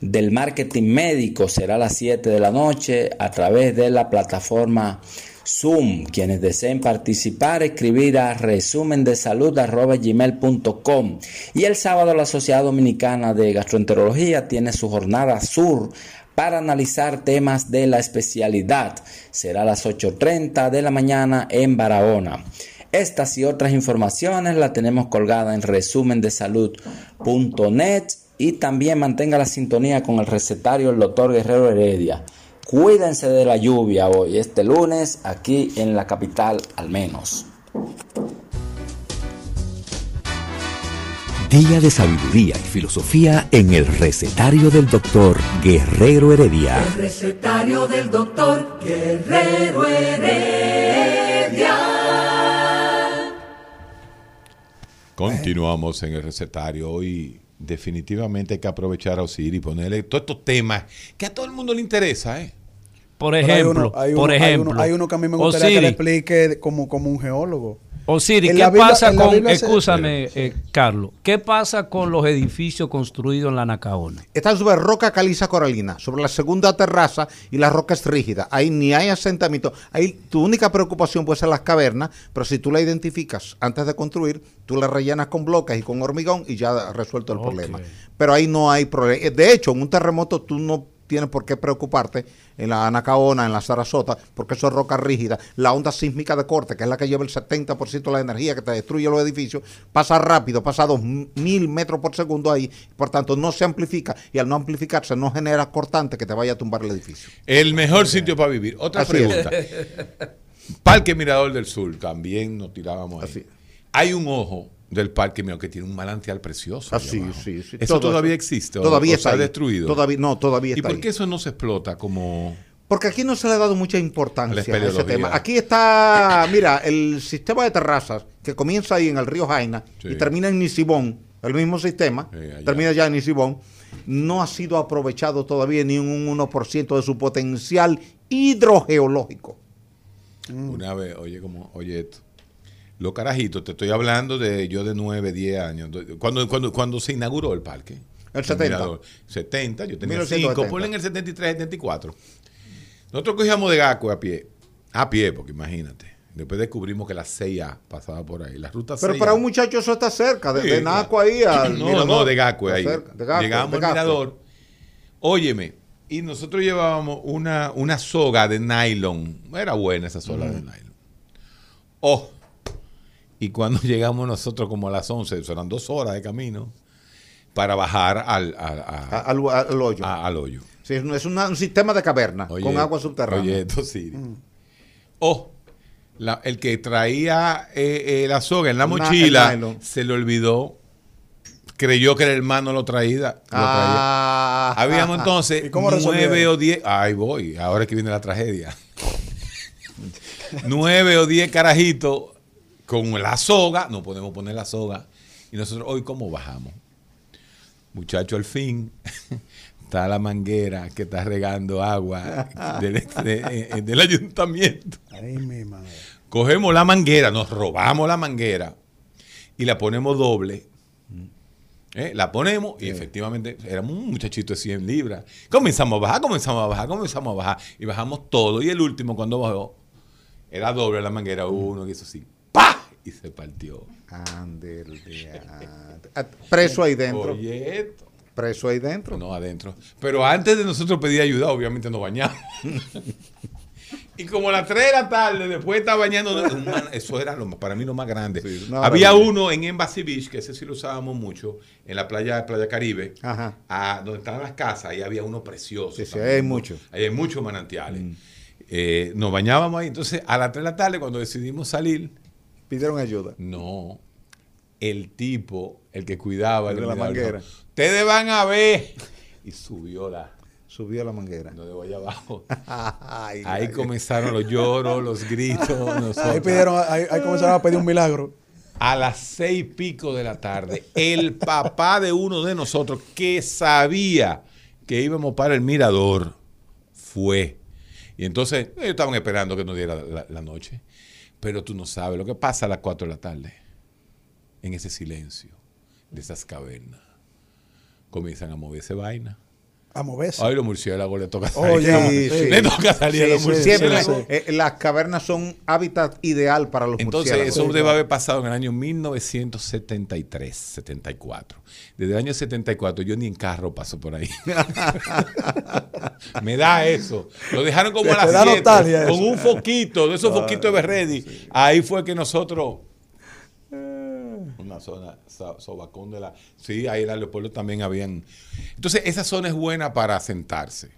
del Marketing Médico. Será a las 7 de la noche a través de la plataforma Zoom. Quienes deseen participar, escribir a resumendesalud.gmail.com. Y el sábado la Sociedad Dominicana de Gastroenterología tiene su jornada sur para analizar temas de la especialidad. Será a las 8.30 de la mañana en Barahona. Estas y otras informaciones las tenemos colgadas en resumendesalud.net y también mantenga la sintonía con el recetario del doctor Guerrero Heredia. Cuídense de la lluvia hoy, este lunes, aquí en la capital al menos. Día de sabiduría y filosofía en el recetario del doctor Guerrero Heredia. El recetario del doctor Guerrero Heredia. Continuamos en el recetario. Hoy definitivamente hay que aprovechar a Osir y ponerle todos estos temas que a todo el mundo le interesa, ¿eh? Por hay ejemplo, uno- hay uno- por hay ejemplo. uno, hay uno que a mí me gustaría que Osiris, le explique como, como un geólogo. Osiris, En ¿qué pasa con, se- eh, Carlos, qué pasa con los edificios construidos en la Nacaona? Están sobre roca caliza coralina, sobre la segunda terraza y la roca es rígida. Ahí ni hay asentamiento. Ahí tu única preocupación puede ser las cavernas, pero si tú la identificas antes de construir, tú la rellenas con bloques y con hormigón y ya resuelto el problema. Pero ahí no hay problema. De hecho, en un terremoto tú no tienes por qué preocuparte en la Anacaona, en la Sarasota, porque eso es roca rígida. La onda sísmica de corte, que es la que lleva el 70% de la energía que te destruye los edificios, pasa rápido, pasa a dos mil metros por segundo ahí, por tanto no se amplifica y al no amplificarse no genera cortante que te vaya a tumbar el edificio. El mejor sitio para vivir. Otra Así pregunta. (laughs) Parque Mirador del Sur, también nos tirábamos ahí. Así. Hay un ojo del Parque Mirador que tiene un manantial precioso. Así. Ah, sí, sí. ¿Eso Todo todavía eso. existe? Todavía o está se ha ahí. destruido? Todavía, no, todavía ¿Y está por ahí. qué eso no se explota como... Porque aquí no se le ha dado mucha importancia a ese tema. Aquí está, mira, el sistema de terrazas que comienza ahí en el río Jaina Sí. y termina en Nisibón, el mismo sistema, Sí, termina ya en Nisibón, no ha sido aprovechado todavía ni un 1% de su potencial hidrogeológico. Una vez, oye, como, oye esto. Los carajitos, te estoy hablando de yo de 9, 10 años. Cuando, cuando, cuando se inauguró el parque. El 70. Mirador. 70, yo tenía 1970. 5, ponle en el 73, 74. Nosotros cogíamos de Gaco a pie. A pie, porque imagínate. Después descubrimos que la 6A pasaba por ahí. La ruta Pero 6A. para un muchacho eso está cerca, de, Sí, de Naco ahí al No, Mirador. no, de Está ahí. cerca, de Gacue, Llegamos de al mirador. Óyeme, y nosotros llevábamos una, una soga de nylon. Era buena esa soga de nylon. Oh, y cuando (laughs) llegamos nosotros como a las 11, eso eran dos horas de camino, para bajar al, al, a- A- al, al hoyo. a- al hoyo. Sí, es un, es una- un sistema de caverna Oye, con agua subterránea. Oye, esto sí. Oh, la- el que traía eh, eh, la soga en la mochila se le olvidó. Creyó que el hermano lo traía. lo traía. Ah, Habíamos entonces ¿Y cómo nueve o diez. Ahí voy, ahora es que viene la tragedia. (laughs) nueve o diez carajitos con la soga. No podemos poner la soga. Y nosotros, hoy, ¿cómo bajamos? Muchacho, al fin (laughs) está la manguera que está regando agua del, de- eh, del ayuntamiento. Ay, mi madre. Cogemos la manguera, nos robamos la manguera y la ponemos doble. ¿Eh? La ponemos y efectivamente éramos un muchachito de 100 libras. Comenzamos a bajar, comenzamos a bajar, comenzamos a bajar y bajamos todo. Y el último, cuando bajó, era doble la manguera, uno y eso sí. Y se partió. Ande el diante. Ah, Preso ahí dentro. Oye, esto. Preso ahí dentro. No, adentro. Pero antes de nosotros pedir ayuda, obviamente nos bañamos. (laughs) y como a las 3 de la tarde, después de estar bañando, eso era lo, para mí lo más grande. Sí, Había uno en Embassy Beach, que ese sí lo usábamos mucho, en la playa, playa Caribe, Ajá. a- donde estaban las casas, ahí había uno precioso. Sí, sí, ahí hay mucho. Ahí hay muchos manantiales. Eh, nos bañábamos ahí. Entonces, a las 3 de la tarde, cuando decidimos salir, Pidieron ayuda. no, el tipo, el que cuidaba El de la manguera. Ustedes van a ver. Y subió la, Subió la manguera. no de allá abajo. (laughs) Ay, Ahí comenzaron los lloros, los gritos. (laughs) Ahí pidieron, ahí, ahí comenzaron a pedir un milagro. A las seis y pico de la tarde, el papá de uno de nosotros que sabía que íbamos para el mirador fue. Y entonces ellos estaban esperando que nos diera la, la noche. Pero tú no sabes lo que pasa a las 4 de la tarde. En ese silencio de esas cavernas. Comienzan a moverse vaina. A moverse. Ay, los murciélagos le toca salir. Oye, Sí, sí. Le toca salir a Sí, los sí, murciélagos. siempre sí. eh, las cavernas son hábitat ideal para los Entonces, murciélagos. eso debe haber pasado en el año 1973, 74. Desde el año 74 yo ni en carro paso por ahí. (laughs) Me da eso. Lo dejaron como a las da 7, nostalgia con eso. un foquito, de esos foquitos de Berredi. Ahí fue que nosotros... Una zona, so- Sobacón de la... Sí, ahí en el Leopoldo también habían... Entonces, esa zona es buena para sentarse.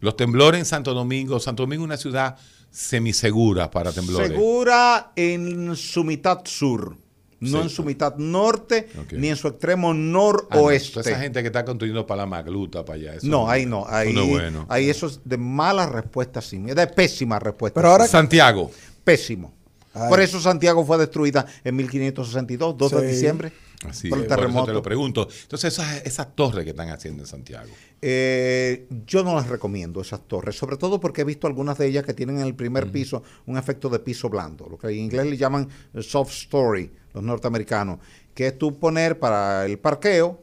Los temblores en Santo Domingo. Santo Domingo es una ciudad semisegura para temblores. Segura en su mitad sur, no Sí. en su mitad norte, ni en su extremo Ah, no. noroeste. Esa gente que está construyendo para la magluta, para allá. eso no, ahí no. Ahí, Eso no es bueno. ahí eso es de mala respuesta, sí. Es de pésima respuesta. Pero ahora- Santiago, Pésimo. Ay. Por eso Santiago fue destruida en 1562, 2 de Sí. diciembre, Así por el por eso terremoto. te lo pregunto. Entonces, esas, esas torres que están haciendo en Santiago. Eh, yo no las recomiendo, esas torres, sobre todo porque he visto algunas de ellas que tienen en el primer piso un efecto de piso blando, lo que en inglés le llaman eh, soft story, los norteamericanos, que es tú poner para el parqueo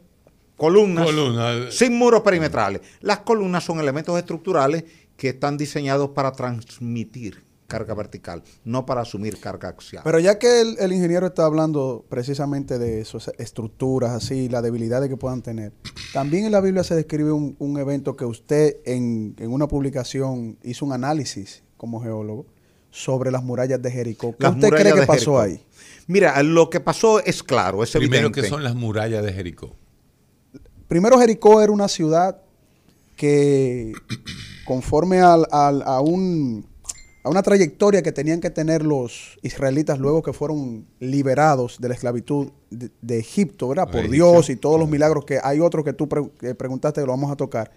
columnas Columnas. sin muros perimetrales. Las columnas son elementos estructurales que están diseñados para transmitir carga vertical, no para asumir carga axial. Pero ya que el, el ingeniero está hablando precisamente de esas estructuras así, las debilidades que puedan tener, (clears throat) también en la Biblia se describe un, un evento que usted en, en una publicación hizo un análisis como geólogo sobre las murallas de Jericó. ¿Qué Las usted cree que pasó Jericó. ahí? Mira, lo que pasó es claro, es Primero evidente. que son las murallas de Jericó. Primero Jericó era una ciudad que (clears throat) conforme al- al- a, un, a una trayectoria que tenían que tener los israelitas luego que fueron liberados de la esclavitud de, de Egipto, ¿verdad? Por. Dios y todos los milagros que hay otros que tú pre- que preguntaste que lo vamos a tocar.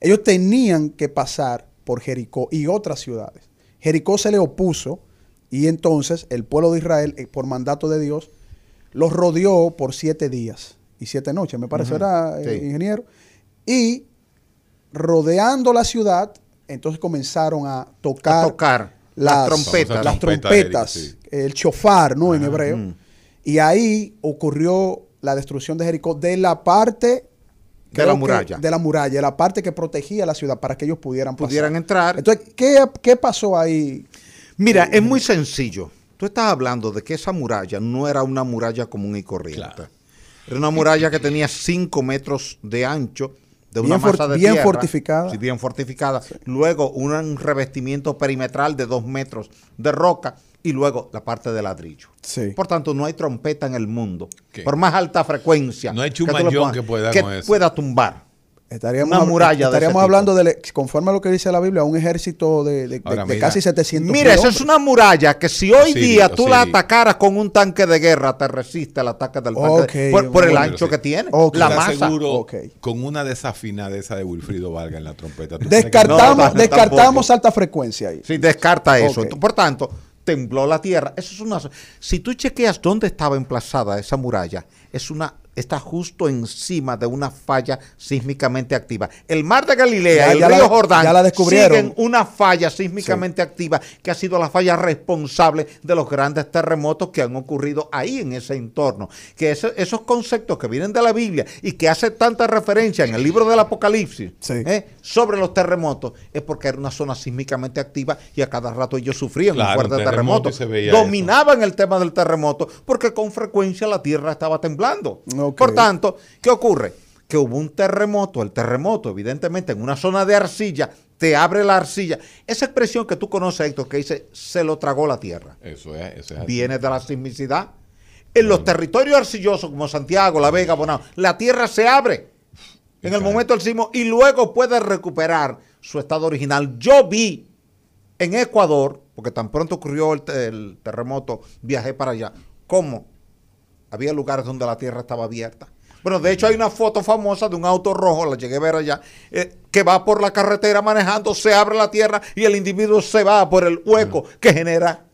Ellos tenían que pasar por Jericó y otras ciudades. Jericó se le opuso y entonces el pueblo de Israel, eh, por mandato de Dios, los rodeó por siete días y siete noches, me parece. ¿verdad, eh, Sí. ingeniero? Y rodeando la ciudad, entonces comenzaron a tocar, A tocar las trompetas. las Trompeta, trompetas, sí. el chofar, ¿no? En hebreo. ujú. Y ahí ocurrió la destrucción de Jericó de la parte De la creo que- muralla. de la muralla, la parte que protegía la ciudad para que ellos pudieran pasar. Pudieran entrar. Entonces, ¿qué, qué pasó ahí? Mira, es muy sencillo. Tú estás hablando de que esa muralla no era una muralla común y corriente. Claro. Era una muralla que tenía 5 metros de ancho, de una Bien masa de bien tierra, fortificada. sí, bien fortificada. Luego un revestimiento perimetral de 2 metros de roca y luego la parte de ladrillo. Sí. Por tanto, no hay trompeta en el mundo, ¿Qué? por más alta frecuencia. No hay que pueda que con eso. pueda tumbar. Estaríamos, Una muralla estaríamos hablando, de, conforme a lo que dice la Biblia, un ejército de, de- de- de mira. casi 700 Mira, esa es una muralla que si hoy Sí, día tú la atacaras con un tanque de guerra, te resiste el ataque del tanque por, por el ancho sí. que tiene, la ¿Estás masa. seguro Ok. con una desafinada esa de Wilfrido Vargas en la trompeta? ¿Tú crees que Descartamos, No, no, descartamos alta frecuencia ahí. Sí, descarta eso. Por tanto, tembló la tierra. Eso es una. Si tú chequeas dónde estaba emplazada esa muralla, es una está justo encima de una falla sísmicamente activa. El mar de Galilea y el la- río Jordán la siguen una falla sísmicamente activa que ha sido la falla responsable de los grandes terremotos que han ocurrido ahí en ese entorno. Que ese- esos conceptos que vienen de la Biblia y que hace tanta referencia en el libro del Apocalipsis Sí. ¿eh? sobre los terremotos es porque era una zona sísmicamente activa y a cada rato ellos sufrían Claro, un fuerte un terremoto Dominaban el tema del terremoto porque con frecuencia la tierra estaba temblando. Por tanto, ¿qué ocurre? Que hubo un terremoto, el terremoto evidentemente en una zona de arcilla, te abre la arcilla. Esa expresión que tú conoces, Héctor, que dice, se lo tragó la tierra Eso es, eso es así. viene de la sismicidad. En los territorios arcillosos como Santiago, La Vega, Bonao, la tierra se abre en el momento del sismo y luego puede recuperar su estado original. Yo vi en Ecuador, porque tan pronto ocurrió el, el terremoto, viajé para allá, cómo había lugares donde la tierra estaba abierta. Bueno, de hecho hay una foto famosa de un auto rojo, la llegué a ver allá, eh, que va por la carretera manejando, se abre la tierra y el individuo se va por el hueco que genera.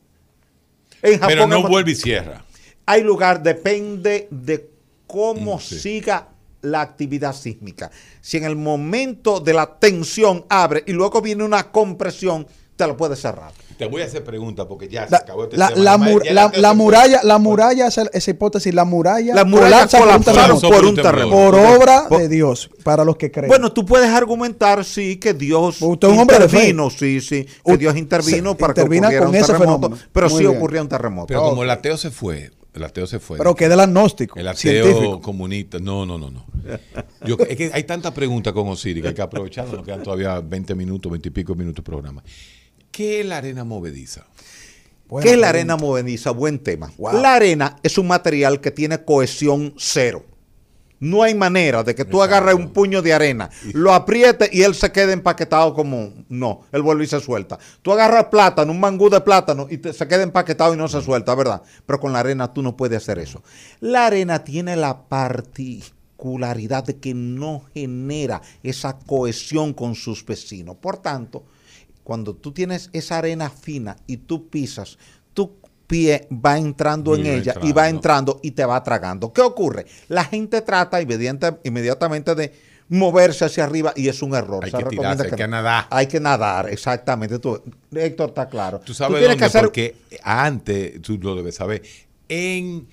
En Pero Japón no hemos- vuelve y cierra. hay lugar, depende de cómo Mm, sí. siga la actividad sísmica. Si en el momento de la tensión abre y luego viene una compresión, te lo puede cerrar. Te voy a hacer preguntas porque ya se La, acabó este la- tema. la mur- la- la muralla, la muralla, esa, esa hipótesis, la muralla, Las murallas colapsa por un terremoto. por un terremoto. Por obra Por- de Dios, para los que creen. Bueno, tú puedes argumentar, sí, que Dios Usted un hombre de fe. intervino, sí, sí, que U- Dios intervino se- para que ocurriera con un ese terremoto, pero Muy sí bien. ocurría un terremoto. Pero como el ateo se fue, el ateo se fue. pero que del agnóstico, El ateo científico. comunista. No, no, no, no. Yo, es que hay tantas preguntas con Osiris que hay que aprovechar. Nos quedan todavía 20 minutos, 20 y pico minutos de programa. ¿Qué es la arena movediza? Buena ¿Qué es la arena movediza? Buen tema. Wow. La arena es un material que tiene cohesión cero. No hay manera de que tú Exacto. agarres un puño de arena, lo aprietes y él se quede empaquetado como... No, él vuelve y se suelta. Tú agarras plátano, un mangú de plátano y te- se queda empaquetado y no se suelta, ¿verdad? Pero con la arena tú no puedes hacer eso. La arena tiene la particularidad de que no genera esa cohesión con sus vecinos. Por tanto, cuando tú tienes esa arena fina y tú pisas, tú pie va entrando Y en va ella y va entrando. y te va tragando. ¿Qué ocurre? La gente trata inmediata- inmediatamente de moverse hacia arriba y es un error. Hay Se que tirarse, hay que nadar. Hay que nadar, exactamente. Tú, Héctor, está claro. Tú sabes tienes dónde, que hacer porque antes, tú lo debes saber, en,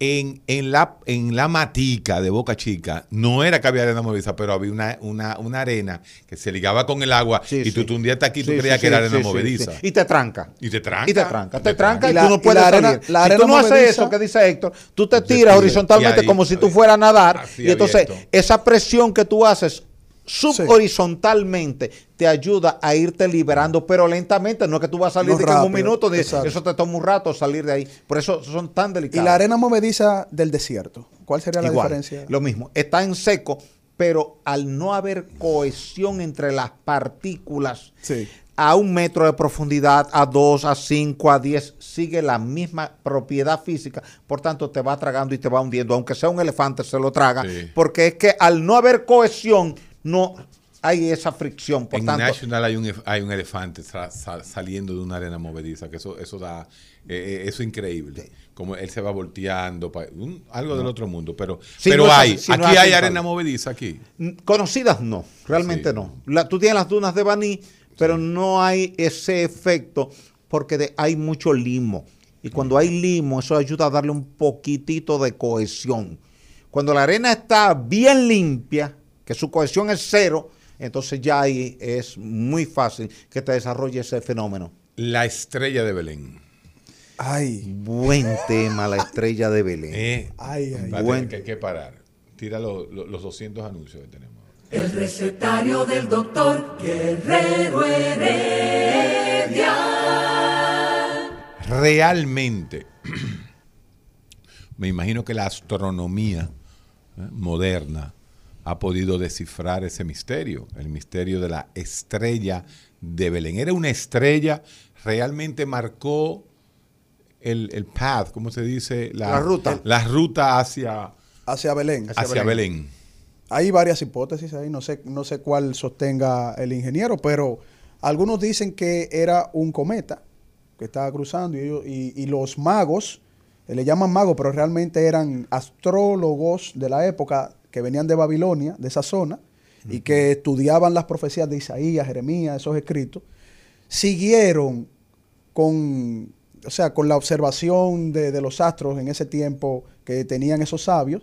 en, en, la, en la matica de Boca Chica, no era que había arena movediza, pero había una, una, una arena que se ligaba con el agua Sí, y tú, sí. tú un día aquí, tú Sí, creías que era arena movediza. Y te tranca. Y te tranca. Y te tranca, te, Te tranca y, tú Y no puedes la arena- salir. la si tú no haces eso que dice Héctor, tú te tiras horizontalmente Y ahí, como si tú fueras a nadar y entonces abierto. esa presión que tú haces subhorizontalmente te ayuda a irte liberando, pero lentamente, no es que tú vas a salir No de que en un minuto, exacto. eso te toma un rato salir de ahí. Por eso son tan Y delicados. la arena movediza del desierto. ¿Cuál sería la Igual, diferencia? Lo mismo, está en seco, pero al no haber cohesión entre las partículas, Sí. a un metro de profundidad, a dos, a cinco, a diez, sigue la misma propiedad física, por tanto te va tragando y te va hundiendo, aunque sea un elefante se lo traga, Sí. porque es que al no haber cohesión, no hay esa fricción, por en tanto, National hay un, hay un elefante sa- sa- saliendo de una arena movediza, que eso, eso da, eh, eh, eso es increíble. Como él se va volteando, un- algo del otro mundo, pero, pero no hay, no aquí hay arena movediza aquí. Mm, Conocidas no, realmente Sí. no. La- tú tienes las dunas de Baní, pero no hay ese efecto porque de- hay mucho limo. Y cuando hay limo, eso ayuda a darle un poquitito de cohesión. Cuando la arena está bien limpia, que su cohesión es cero, entonces ya ahí es muy fácil que te desarrolle ese fenómeno. La estrella de Belén. Ay, Buen tema, la estrella de Belén. Eh, ay, ay. Buen- que hay que parar. Tira lo- lo- los 200 anuncios que tenemos. El recetario del doctor Guerrero Heredia. Realmente, (clears throat) me imagino que la astronomía eh, moderna ha podido descifrar ese misterio, el misterio de la estrella de Belén. Era una estrella, realmente marcó el, el path, ¿cómo se dice? La ruta. La ruta hacia, Hacia Belén. hacia Belén. Hay varias hipótesis ahí, no sé, no sé cuál sostenga el ingeniero, pero algunos dicen que era un cometa que estaba cruzando y, ellos- y- y los magos, eh, le llaman magos, pero realmente eran astrólogos de la época que venían de Babilonia, de esa zona, y que estudiaban las profecías de Isaías, Jeremías, esos escritos, siguieron con, o sea, con la observación de, de los astros en ese tiempo que tenían esos sabios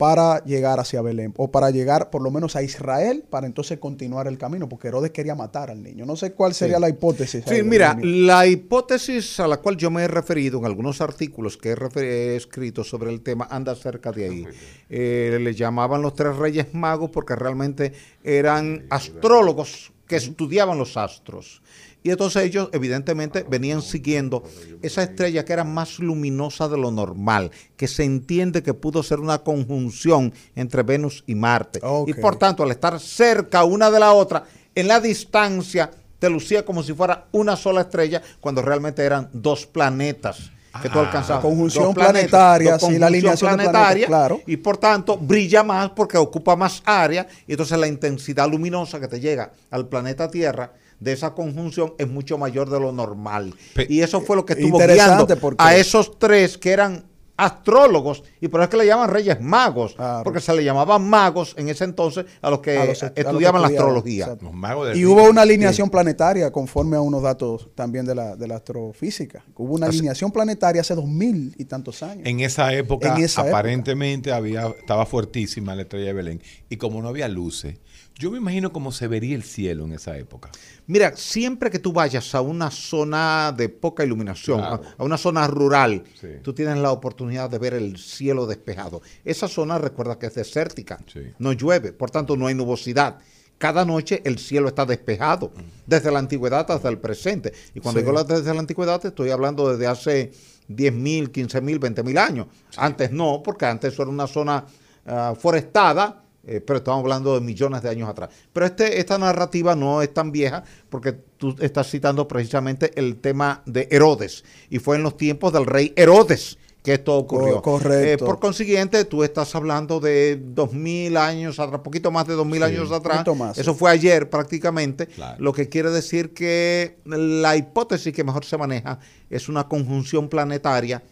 para llegar hacia Belén o para llegar por lo menos a Israel para entonces continuar el camino porque Herodes quería matar al niño. No sé cuál sería Sí. la hipótesis. Sí, mira, la hipótesis a la cual yo me he referido en algunos artículos que he escrito sobre el tema anda cerca de ahí. Eh, le llamaban los tres reyes magos porque realmente eran astrólogos que estudiaban los astros. Y entonces ellos evidentemente venían siguiendo esa estrella que era más luminosa de lo normal, que se entiende que pudo ser una conjunción entre Venus y Marte. Y por tanto, al estar cerca una de la otra, en la distancia te lucía como si fuera una sola estrella, cuando realmente eran dos planetas que tú Ah. alcanzabas. Conjunción planetas, planetaria, sí, la conjunción alineación planetaria, claro. Y por tanto, brilla más porque ocupa más área, y entonces la intensidad luminosa que te llega al planeta Tierra de esa conjunción es mucho mayor de lo normal. Pe- y eso fue lo que estuvo guiando porque- a esos tres que eran astrólogos, y por eso es que le llaman reyes magos, Claro. porque se le llamaban magos en ese entonces a los que A los est- a los que estudiaban la astrología. exacto. Los magos del Y río. hubo una alineación planetaria conforme a unos datos también de la, de la astrofísica. Hubo una alineación planetaria hace dos mil y tantos años. En esa época, En esa época. aparentemente había, estaba fuertísima la estrella de Belén. Y como no había luces, yo me imagino cómo se vería el cielo en esa época. Mira, siempre que tú vayas a una zona de poca iluminación, Claro. a, a una zona rural, Sí. tú tienes la oportunidad de ver el cielo despejado. Esa zona recuerda que es desértica, Sí. no llueve, por tanto no hay nubosidad. Cada noche el cielo está despejado, desde la antigüedad hasta el presente. Y cuando Sí. digo desde la antigüedad, estoy hablando desde hace 10 mil, 15 mil, 20 mil años. Antes no, porque antes eso era una zona ah, forestada, eh, pero estamos hablando de millones de años atrás. Pero este, esta narrativa no es tan vieja porque tú estás citando precisamente el tema de Herodes. Y fue en los tiempos del rey Herodes que esto ocurrió. Co- correcto. Eh, por consiguiente, tú estás hablando de dos mil años atrás, poquito más de dos mil Sí. años atrás. Poquito más, Eso sí. fue ayer prácticamente. Claro. Lo que quiere decir que la hipótesis que mejor se maneja es una conjunción planetaria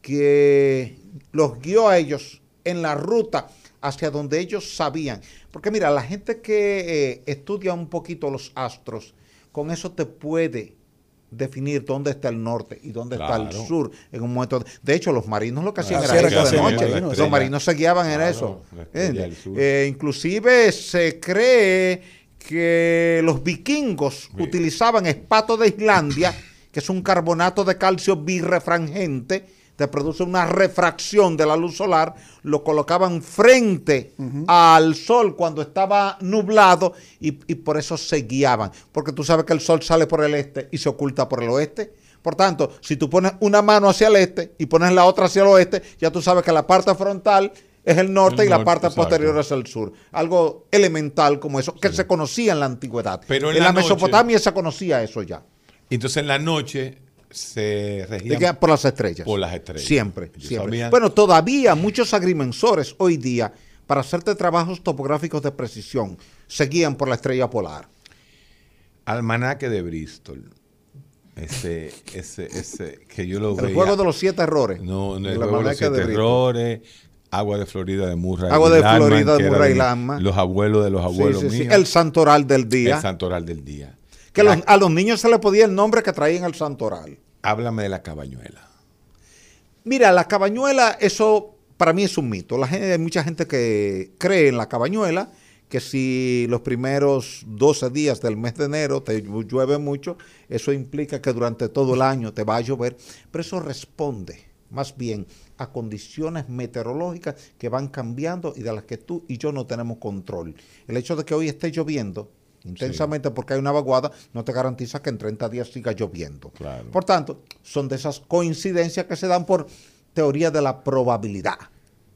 que los guió a ellos en la ruta hacia donde ellos sabían. Porque mira, la gente que eh, estudia un poquito los astros, con eso te puede definir dónde está el norte y dónde está el sur en un momento. De hecho, los marinos lo que hacían Así era era eso de noche. marinos, Los marinos se guiaban en eso. Eh, inclusive se cree que los vikingos utilizaban espato de Islandia, que es un carbonato de calcio birrefrangente, te produce una refracción de la luz solar, lo colocaban frente al sol cuando estaba nublado y, y por eso se guiaban, porque tú sabes que el sol sale por el este y se oculta por el oeste. Por tanto, si tú pones una mano hacia el este y pones la otra hacia el oeste, ya tú sabes que la parte frontal es el norte El y la parte exacto. posterior es el sur. Algo elemental como eso, que se conocía en la antigüedad. Pero en en, la la, noche- Mesopotamia se conocía eso ya. Entonces en la noche se De regía que- por las estrellas. Por las estrellas. Siempre, Yo siempre. sabía- Bueno, todavía muchos agrimensores hoy día, para hacerte trabajos topográficos de precisión, se guían por la estrella polar. Almanaque de Bristol. Ese, ese, ese, que yo lo El veía. juego de los siete errores. No, en el El juego de los siete de errores, Agua de Florida de Murray. Agua de Landman, Florida de Murray y Landman. Los abuelos de los Sí, abuelos sí, sí. míos. El santoral del día. El santoral del día. Que La- los- a los niños se les podía el nombre que traían el santoral. Háblame de la cabañuela. Mira, la cabañuela, eso para mí es un mito. La gente, hay mucha gente que cree en la cabañuela, que si los primeros 12 días del mes de enero te llu- llueve mucho, eso implica que durante todo el año te va a llover. Pero eso responde más bien a condiciones meteorológicas que van cambiando y de las que tú y yo no tenemos control. El hecho de que hoy esté lloviendo intensamente porque hay una vaguada no te garantiza que en 30 días siga lloviendo. Claro. Por tanto, son de esas coincidencias que se dan por teoría de la probabilidad.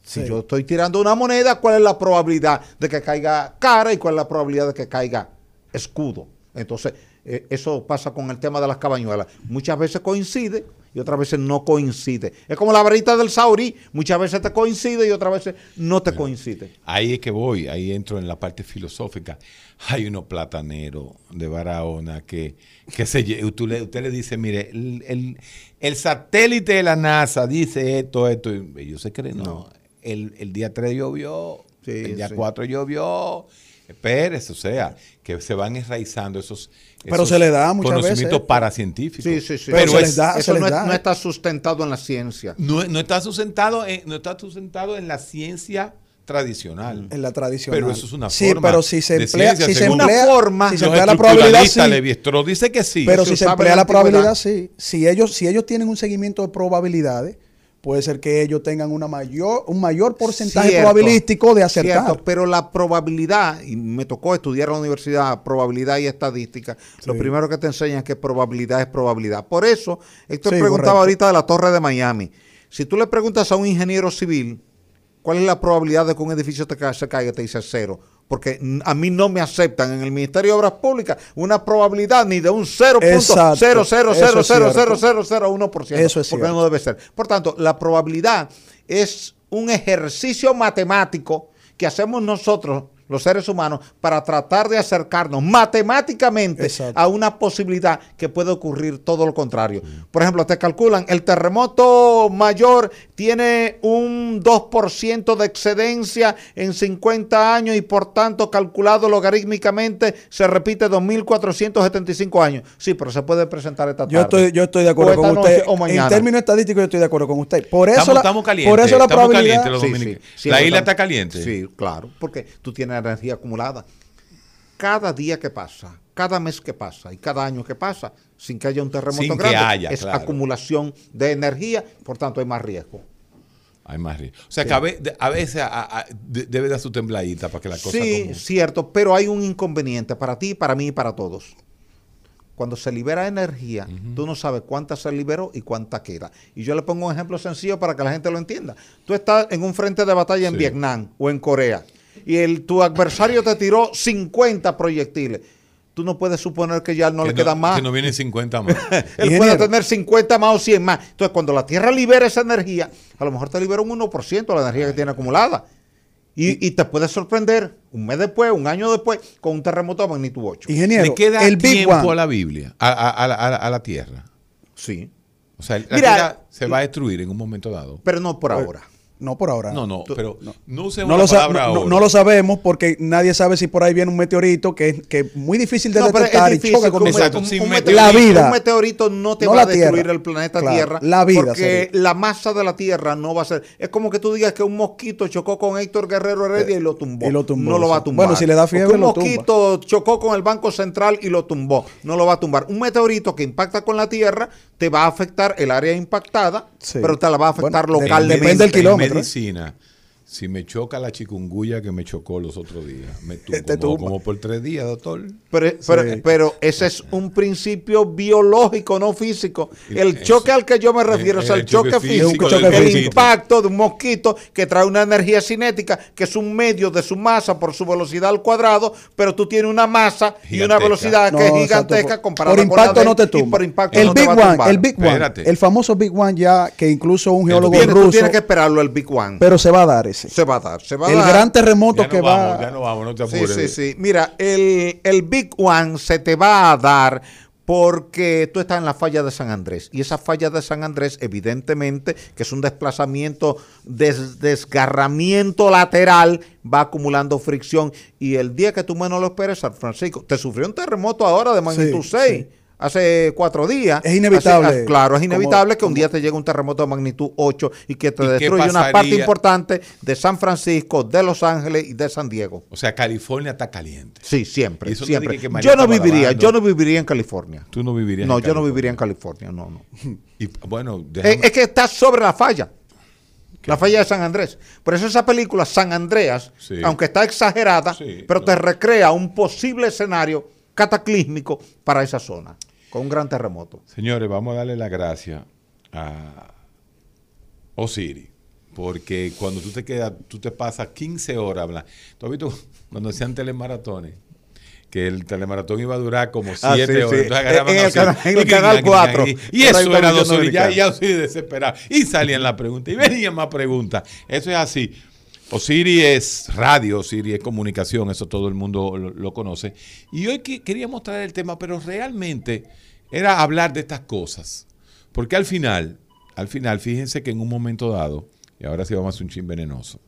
Si yo estoy tirando una moneda, ¿cuál es la probabilidad de que caiga cara y cuál es la probabilidad de que caiga escudo? Entonces, eh, eso pasa con el tema de las cabañuelas. Muchas veces coincide y otras veces no coincide. Es como la varita del saurí, muchas veces te coincide y otras veces no te coincide. Ahí es que voy, ahí entro en la parte filosófica. Hay unos plataneros de Barahona que, que se, tú le- usted le dice, mire, el, el- el satélite de la NASA dice esto, esto, y ellos se creen, no. El, el día 3 llovió, Sí, el día sí. 4 llovió. Espérese, o sea, que se van enraizando esos, Pero se le da muchas conocimientos veces. paracientíficos. Sí, sí, sí. Pero Pero se es- les da, se eso les no, es- da, no está sustentado en la ciencia. no, no está sustentado en, no está sustentado en la ciencia tradicional. en la tradicional. Pero eso es una sí, forma pero si se de emplea, ciencia, si se emplea, forma. si se emplea la probabilidad, sí. Levi-Strauss dice que sí. Pero si se emplea la probabilidad, sí. Si ellos, si ellos tienen un seguimiento de probabilidades, puede ser que ellos tengan una mayor, un mayor porcentaje Cierto, probabilístico de acertar. cierto, pero la probabilidad, y me tocó estudiar en la universidad probabilidad y estadística, lo primero que te enseñan es que probabilidad es probabilidad. Por eso, Héctor Sí, preguntaba correcto. ahorita de la Torre de Miami. Si tú le preguntas a un ingeniero civil, ¿cuál es la probabilidad de que un edificio te ca- se caiga? Te dice cero. Porque a mí no me aceptan en el Ministerio de Obras Públicas una probabilidad ni de un Exacto. Eso es cierto. 0.0000001%. Eso es porque no debe ser. Por tanto, la probabilidad es un ejercicio matemático que hacemos nosotros, los seres humanos, para tratar de acercarnos matemáticamente Exacto. a una posibilidad que puede ocurrir todo lo contrario. Por ejemplo, te calculan, el terremoto mayor tiene un 2% de excedencia en 50 años y por tanto calculado logarítmicamente se repite 2.475 años. Sí, pero se puede presentar esta tarde. Yo estoy, yo estoy de acuerdo con usted. o mañana. En términos estadísticos, yo estoy de acuerdo con usted. Por eso, Estamos- la, estamos calientes, por eso la estamos probabilidad. calientes los Sí, sí, sí, la isla está- está caliente. Sí, claro, porque tú tienes energía acumulada. Cada día que pasa, cada mes que pasa y cada año que pasa, sin que haya un terremoto Sin grande, haya, es claro. acumulación de energía, por tanto hay más riesgo. Hay más riesgo. O sea, que a veces a- a- de- debe dar su tembladita para que la cosa Sí, cierto, pero hay un inconveniente para ti, para mí y para todos. Cuando se libera energía, tú no sabes cuánta se liberó y cuánta queda. Y yo le pongo un ejemplo sencillo para que la gente lo entienda. Tú estás en un frente de batalla en Sí. Vietnam o en Corea y el, tu adversario te tiró 50 proyectiles. tú no puedes suponer que ya no que le queda más. Que no vienen 50 más. (laughs) Él Ingeniero. puede tener 50 más o 100 más. Entonces, cuando la Tierra libera esa energía, a lo mejor te libera un 1% de la energía que tiene acumulada. Y, y te puede sorprender un mes después, un año después, con un terremoto de magnitud 8. Ingeniero, Le queda el Big tiempo a la Biblia, a, a- a la- a la- a la tierra. Sí. O sea, la Mira, tierra se va a destruir en un momento dado. Pero no por ahora. No por ahora. No, no, pero no, usemos No la lo, sa- palabra no- no- ahora. no lo sabemos porque nadie sabe si por ahí viene un meteorito que es que es muy difícil de detectar y difícil choca que con un, Exacto, un- un meteorito. La vida. un meteorito no te No va a destruir Tierra. el planeta Claro, Tierra. la vida Porque sería. la masa de la Tierra no va a ser. Es como que tú digas que un mosquito chocó con Héctor Guerrero Heredia y lo tumbó. y lo tumbó, no lo va a tumbar. Bueno, si le da fiebre, un lo tumba. mosquito chocó con el Banco Central y lo tumbó. No lo va a tumbar. Un meteorito que impacta con la Tierra te va a afectar el área impactada, Sí. pero te la va a afectar Bueno, localmente. depende del En kilómetro, ¿eh? Medicina, si me choca la chikungunya que me chocó los otros días, me tumbó Te tumba. como por tres días, doctor. Pero, pero, Sí. pero ese es un principio biológico, no físico. El Eso. choque al que yo me refiero El- es el, el choque choque físico físico, el impacto de un mosquito que trae una energía cinética, que es un medio de su masa por su velocidad al cuadrado, pero tú tienes una masa y una velocidad No, que es gigantesca comparada por con la impacto no te tumba. por impacto el no te Big One, el Big One, Espérate. el famoso Big One ya que incluso un geólogo Tienes- tú ruso, tienes que esperarlo el Big One. pero se va a dar ese. Se va a dar, se va a El dar. gran terremoto Ya que no va vamos, ya no vamos, no te Sí, apures. sí, sí. Mira, el, el Big One se te va a dar porque tú estás en la falla de San Andrés. Y esa falla de San Andrés, evidentemente, que es un desplazamiento, des- desgarramiento lateral, va acumulando fricción. Y el día que tú menos lo esperes, San Francisco, te sufrió un terremoto ahora de magnitud Sí, 6. Hace cuatro días. Es inevitable. Ah, claro, es Como- inevitable que un como- día te llegue un terremoto de magnitud 8 y que te ¿Y qué destruya una parte importante de San Francisco, de Los Ángeles y de San Diego. O sea, California está caliente. Sí, siempre, siempre. que yo no viviría, lavando. yo no viviría en California. Tú no vivirías No, en yo no viviría en California, no, no. (laughs) Y bueno, Es, déjame- es que está sobre la falla. La falla de San Andrés. Por eso esa película, San Andreas, Sí. aunque está exagerada, Sí, pero no. te recrea un posible escenario cataclísmico para esa zona, con un gran terremoto. Señores, vamos a darle la gracia a Osiris. Porque cuando tú te quedas, tú te pasas 15 horas hablando. ¿Tú has visto cuando hacían telemaratones? Que el telemaratón iba a durar como 7 Ah, sí, horas. sí. Entonces En el canal- en el Y canal y- y- 4. Y, eso era dos horas. Ya, ya Osiris desesperado. Y salían las preguntas. Y venían más preguntas. Eso es así. Osiris es radio, Osiris es comunicación, eso todo el mundo lo, conoce. Y hoy que- queríamos traer el tema, pero realmente era hablar de estas cosas. Porque al final, al final, fíjense que en un momento dado, y ahora sí vamos a hacer un chin venenoso,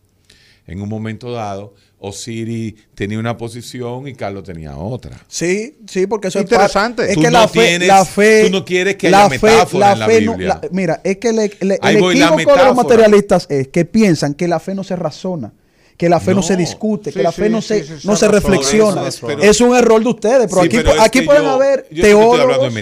en un momento dado, Osiris tenía una posición y Carlos tenía otra. Sí, sí, porque eso Interesante. es, par- es Tú que no la fe, tienes- la fe, tú no quieres que la haya metáfora en la fe no- Biblia. la- mira, es que el, el- el la equívoco de los materialistas es que piensan que la fe no se razona, que la fe no, No. se discute, Sí, que la sí, fe no se, sí, no se reflexiona. eso es, pero- es un error de ustedes, pero Sí, aquí, pero aquí pueden yo- haber yo de teólogos,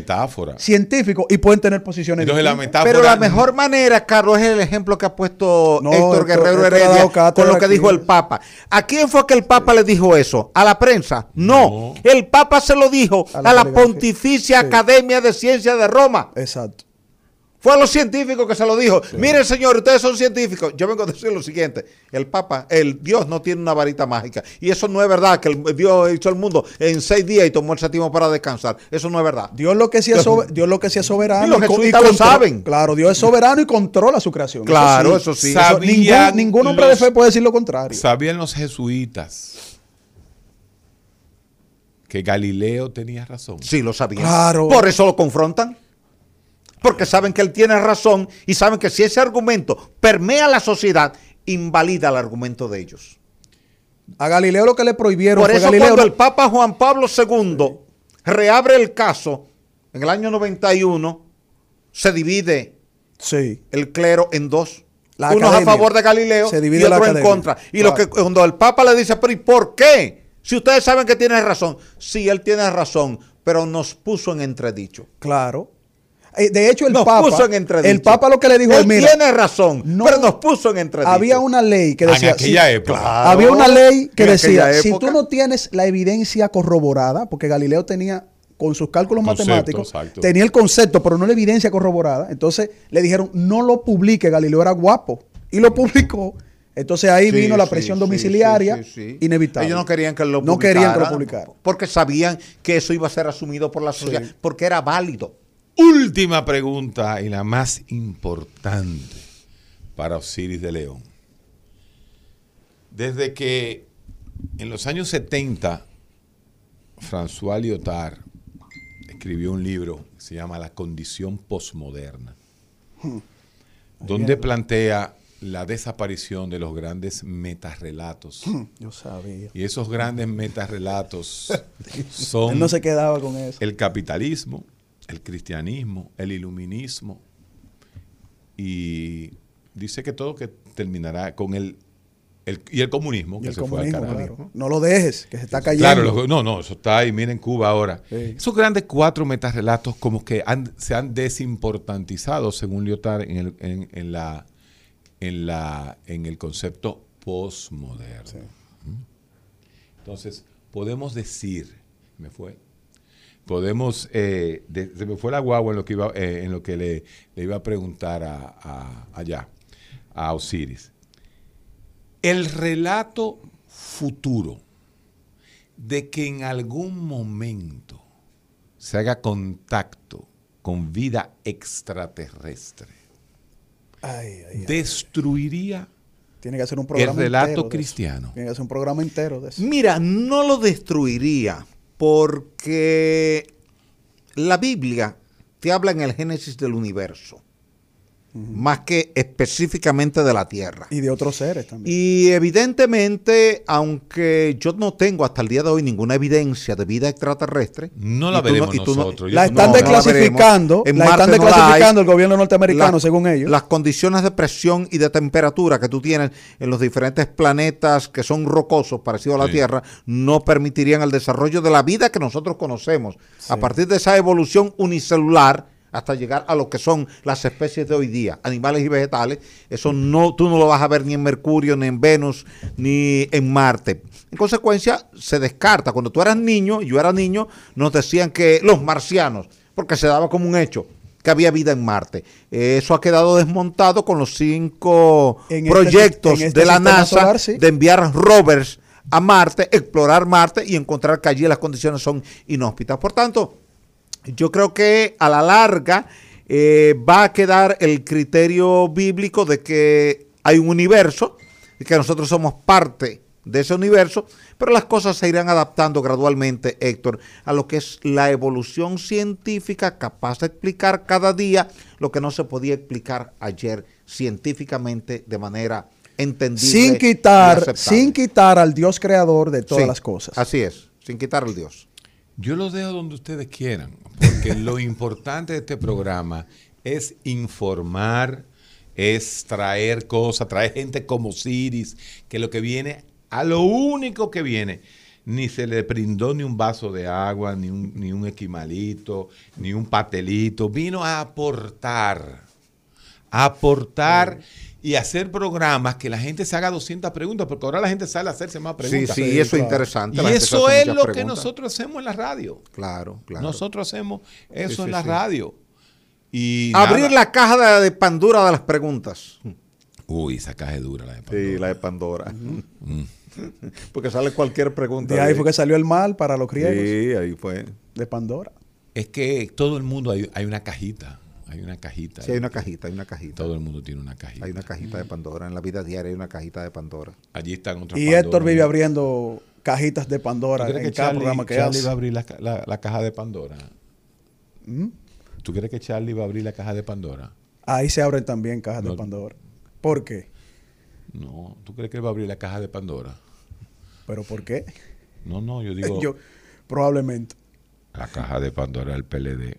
científicos y pueden tener posiciones Entonces la metáfora. Pero la mejor manera, Carlos, es el ejemplo que ha puesto No, Héctor Héctor- Guerrero Heredia con lo que aquí. dijo el Papa. ¿A quién fue que el Papa le dijo eso? ¿A la prensa? No. No. El Papa se lo dijo A a la la, telegrafía. Pontificia Sí. Academia de Ciencias de Roma. Exacto. Fue a los científicos que se lo dijo. Miren, señor, ustedes son científicos. Yo vengo a decir lo siguiente. El Papa, el Dios no tiene una varita mágica. Y eso no es verdad, que el Dios hizo el mundo en seis días y tomó el séptimo para descansar. Eso no es verdad. Dios lo que sí es, sober- Dios lo que sí es soberano. Y los jesuitas lo saben. Claro, Dios es soberano y controla su creación. Claro, eso sí. Eso- ningún, ningún hombre de fe puede decir lo contrario. Sabían los jesuitas que Galileo tenía razón. Sí, lo sabían. Claro. Por eso lo confrontan. Porque saben que él tiene razón y saben que si ese argumento permea la sociedad, invalida el argumento de ellos. A Galileo lo que le prohibieron Por eso Galileo. cuando el Papa Juan Pablo II reabre el caso en el año 91, se divide Sí. el clero en dos. La Unos academia. a favor de Galileo Se divide y otros en contra. Y lo que cuando el Papa le dice, pero ¿y por qué? Si ustedes saben que tiene razón. Sí, él tiene razón, pero nos puso en entredicho. Claro. Eh, De hecho, el nos Papa. puso en entredicho. El Papa lo que le dijo él es: mira, tiene razón, no- pero nos puso en entredicho. había una ley que en decía. aquella si- época. Claro. Había una ley que decía: si tú no tienes la evidencia corroborada, porque Galileo tenía, con sus cálculos Concepto, matemáticos, exacto. tenía el concepto, pero no la evidencia corroborada. Entonces le dijeron: no lo publique. Galileo era guapo. Y lo publicó. Entonces ahí Sí, vino la presión sí, domiciliaria sí, sí, sí. inevitable. Ellos no querían que lo No querían que lo publicaran, publicara. Porque sabían que eso iba a ser asumido por la sociedad, Sí. porque era válido. Última pregunta y la más importante para Osiris de León. Desde que en los años 70 François Lyotard escribió un libro que se llama La condición posmoderna, donde plantea la desaparición de los grandes metarrelatos. Yo sabía. Y esos grandes metarrelatos (laughs) son Él no se quedaba con eso. el capitalismo, el cristianismo, el iluminismo y dice que todo que terminará con el, el- y el comunismo que el se fue al carajo. claro. No lo dejes, que se está cayendo. Claro, no, no, eso está ahí, miren Cuba ahora. Sí. Esos grandes cuatro metarrelatos como que han- se han desimportantizado, según Lyotard, en, el, en, en la, en, la, en el concepto postmoderno. Entonces, podemos decir, me fue, podemos, eh, de- se me fue la guagua en lo que, iba, eh, en lo que le, le iba a preguntar a, a- allá, a Osiris. El relato futuro de que en algún momento se haga contacto con vida extraterrestre Ay, ay, ay. destruiría Tiene que hacer un programa el relato entero cristiano. Tiene que hacer un programa entero de eso. Mira, no lo destruiría porque la Biblia te habla en el Génesis del universo, más que específicamente de la Tierra. Y de otros seres también. Y evidentemente, aunque yo no tengo hasta el día de hoy ninguna evidencia de vida extraterrestre, No la veremos no- nosotros. La están no, no la están desclasificando el gobierno norteamericano, La- según ellos. Las condiciones de presión y de temperatura que tú tienes en los diferentes planetas que son rocosos, parecidos a la Sí. Tierra, no permitirían el desarrollo de la vida que nosotros conocemos. A partir de esa evolución unicelular hasta llegar a lo que son las especies de hoy día, animales y vegetales, eso no, tú no lo vas a ver ni en Mercurio, ni en Venus, ni en Marte. En consecuencia, se descarta. Cuando tú eras niño, y yo era niño, nos decían que los marcianos, porque se daba como un hecho que había vida en Marte. Eso ha quedado desmontado con los cinco En este proyectos en este de la NASA solar, sí. de enviar rovers a Marte, explorar Marte y encontrar que allí las condiciones son inhóspitas. Por tanto, yo creo que a la larga eh, va a quedar el criterio bíblico de que hay un universo y que nosotros somos parte de ese universo, pero las cosas se irán adaptando gradualmente, Héctor, a lo que es la evolución científica capaz de explicar cada día lo que no se podía explicar ayer científicamente de manera entendible. sin quitar, sin quitar al Dios creador de todas Sí, las cosas. Así es, sin quitar al Dios. Yo lo dejo donde ustedes quieran, porque (laughs) lo importante de este programa es informar, es traer cosas, traer gente como Siris, que lo que viene, a lo único que viene, ni se le brindó ni un vaso de agua, ni un, ni un esquimalito, ni un patelito, vino a aportar, aportar y hacer programas que la gente se haga 200 preguntas, porque ahora la gente sale a hacerse más preguntas. sí, Sí, eso es interesante. Y eso es lo que nosotros hacemos en la radio. Claro, claro. Nosotros hacemos eso Sí, sí, en la sí. radio. Y Abrir nada. la caja de, de Pandora de las preguntas. Uy, esa caja es dura la de Pandora. Sí, la de Pandora. (laughs) Porque sale cualquier pregunta. De ahí fue que salió el mal para los griegos Sí, ahí fue. de Pandora. Es que todo el mundo hay, hay una cajita. Hay una cajita. Sí, hay una cajita, hay una cajita. Todo el mundo tiene una cajita. Hay una cajita de Pandora. En la vida diaria hay una cajita de Pandora. Allí están otras Y. Héctor vive abriendo cajitas de ¿Tú Pandora crees en que cada Charlie, programa que Charlie hace. va a abrir la, la- la caja de Pandora? ¿Mm? ¿Tú crees que Charlie va a abrir la caja de Pandora? Ahí se abren también cajas No. de Pandora. ¿Por qué? No. ¿Tú crees que él va a abrir la caja de Pandora? ¿Pero por qué? No, no, yo (laughs) digo Yo, probablemente. la caja de Pandora del PLD.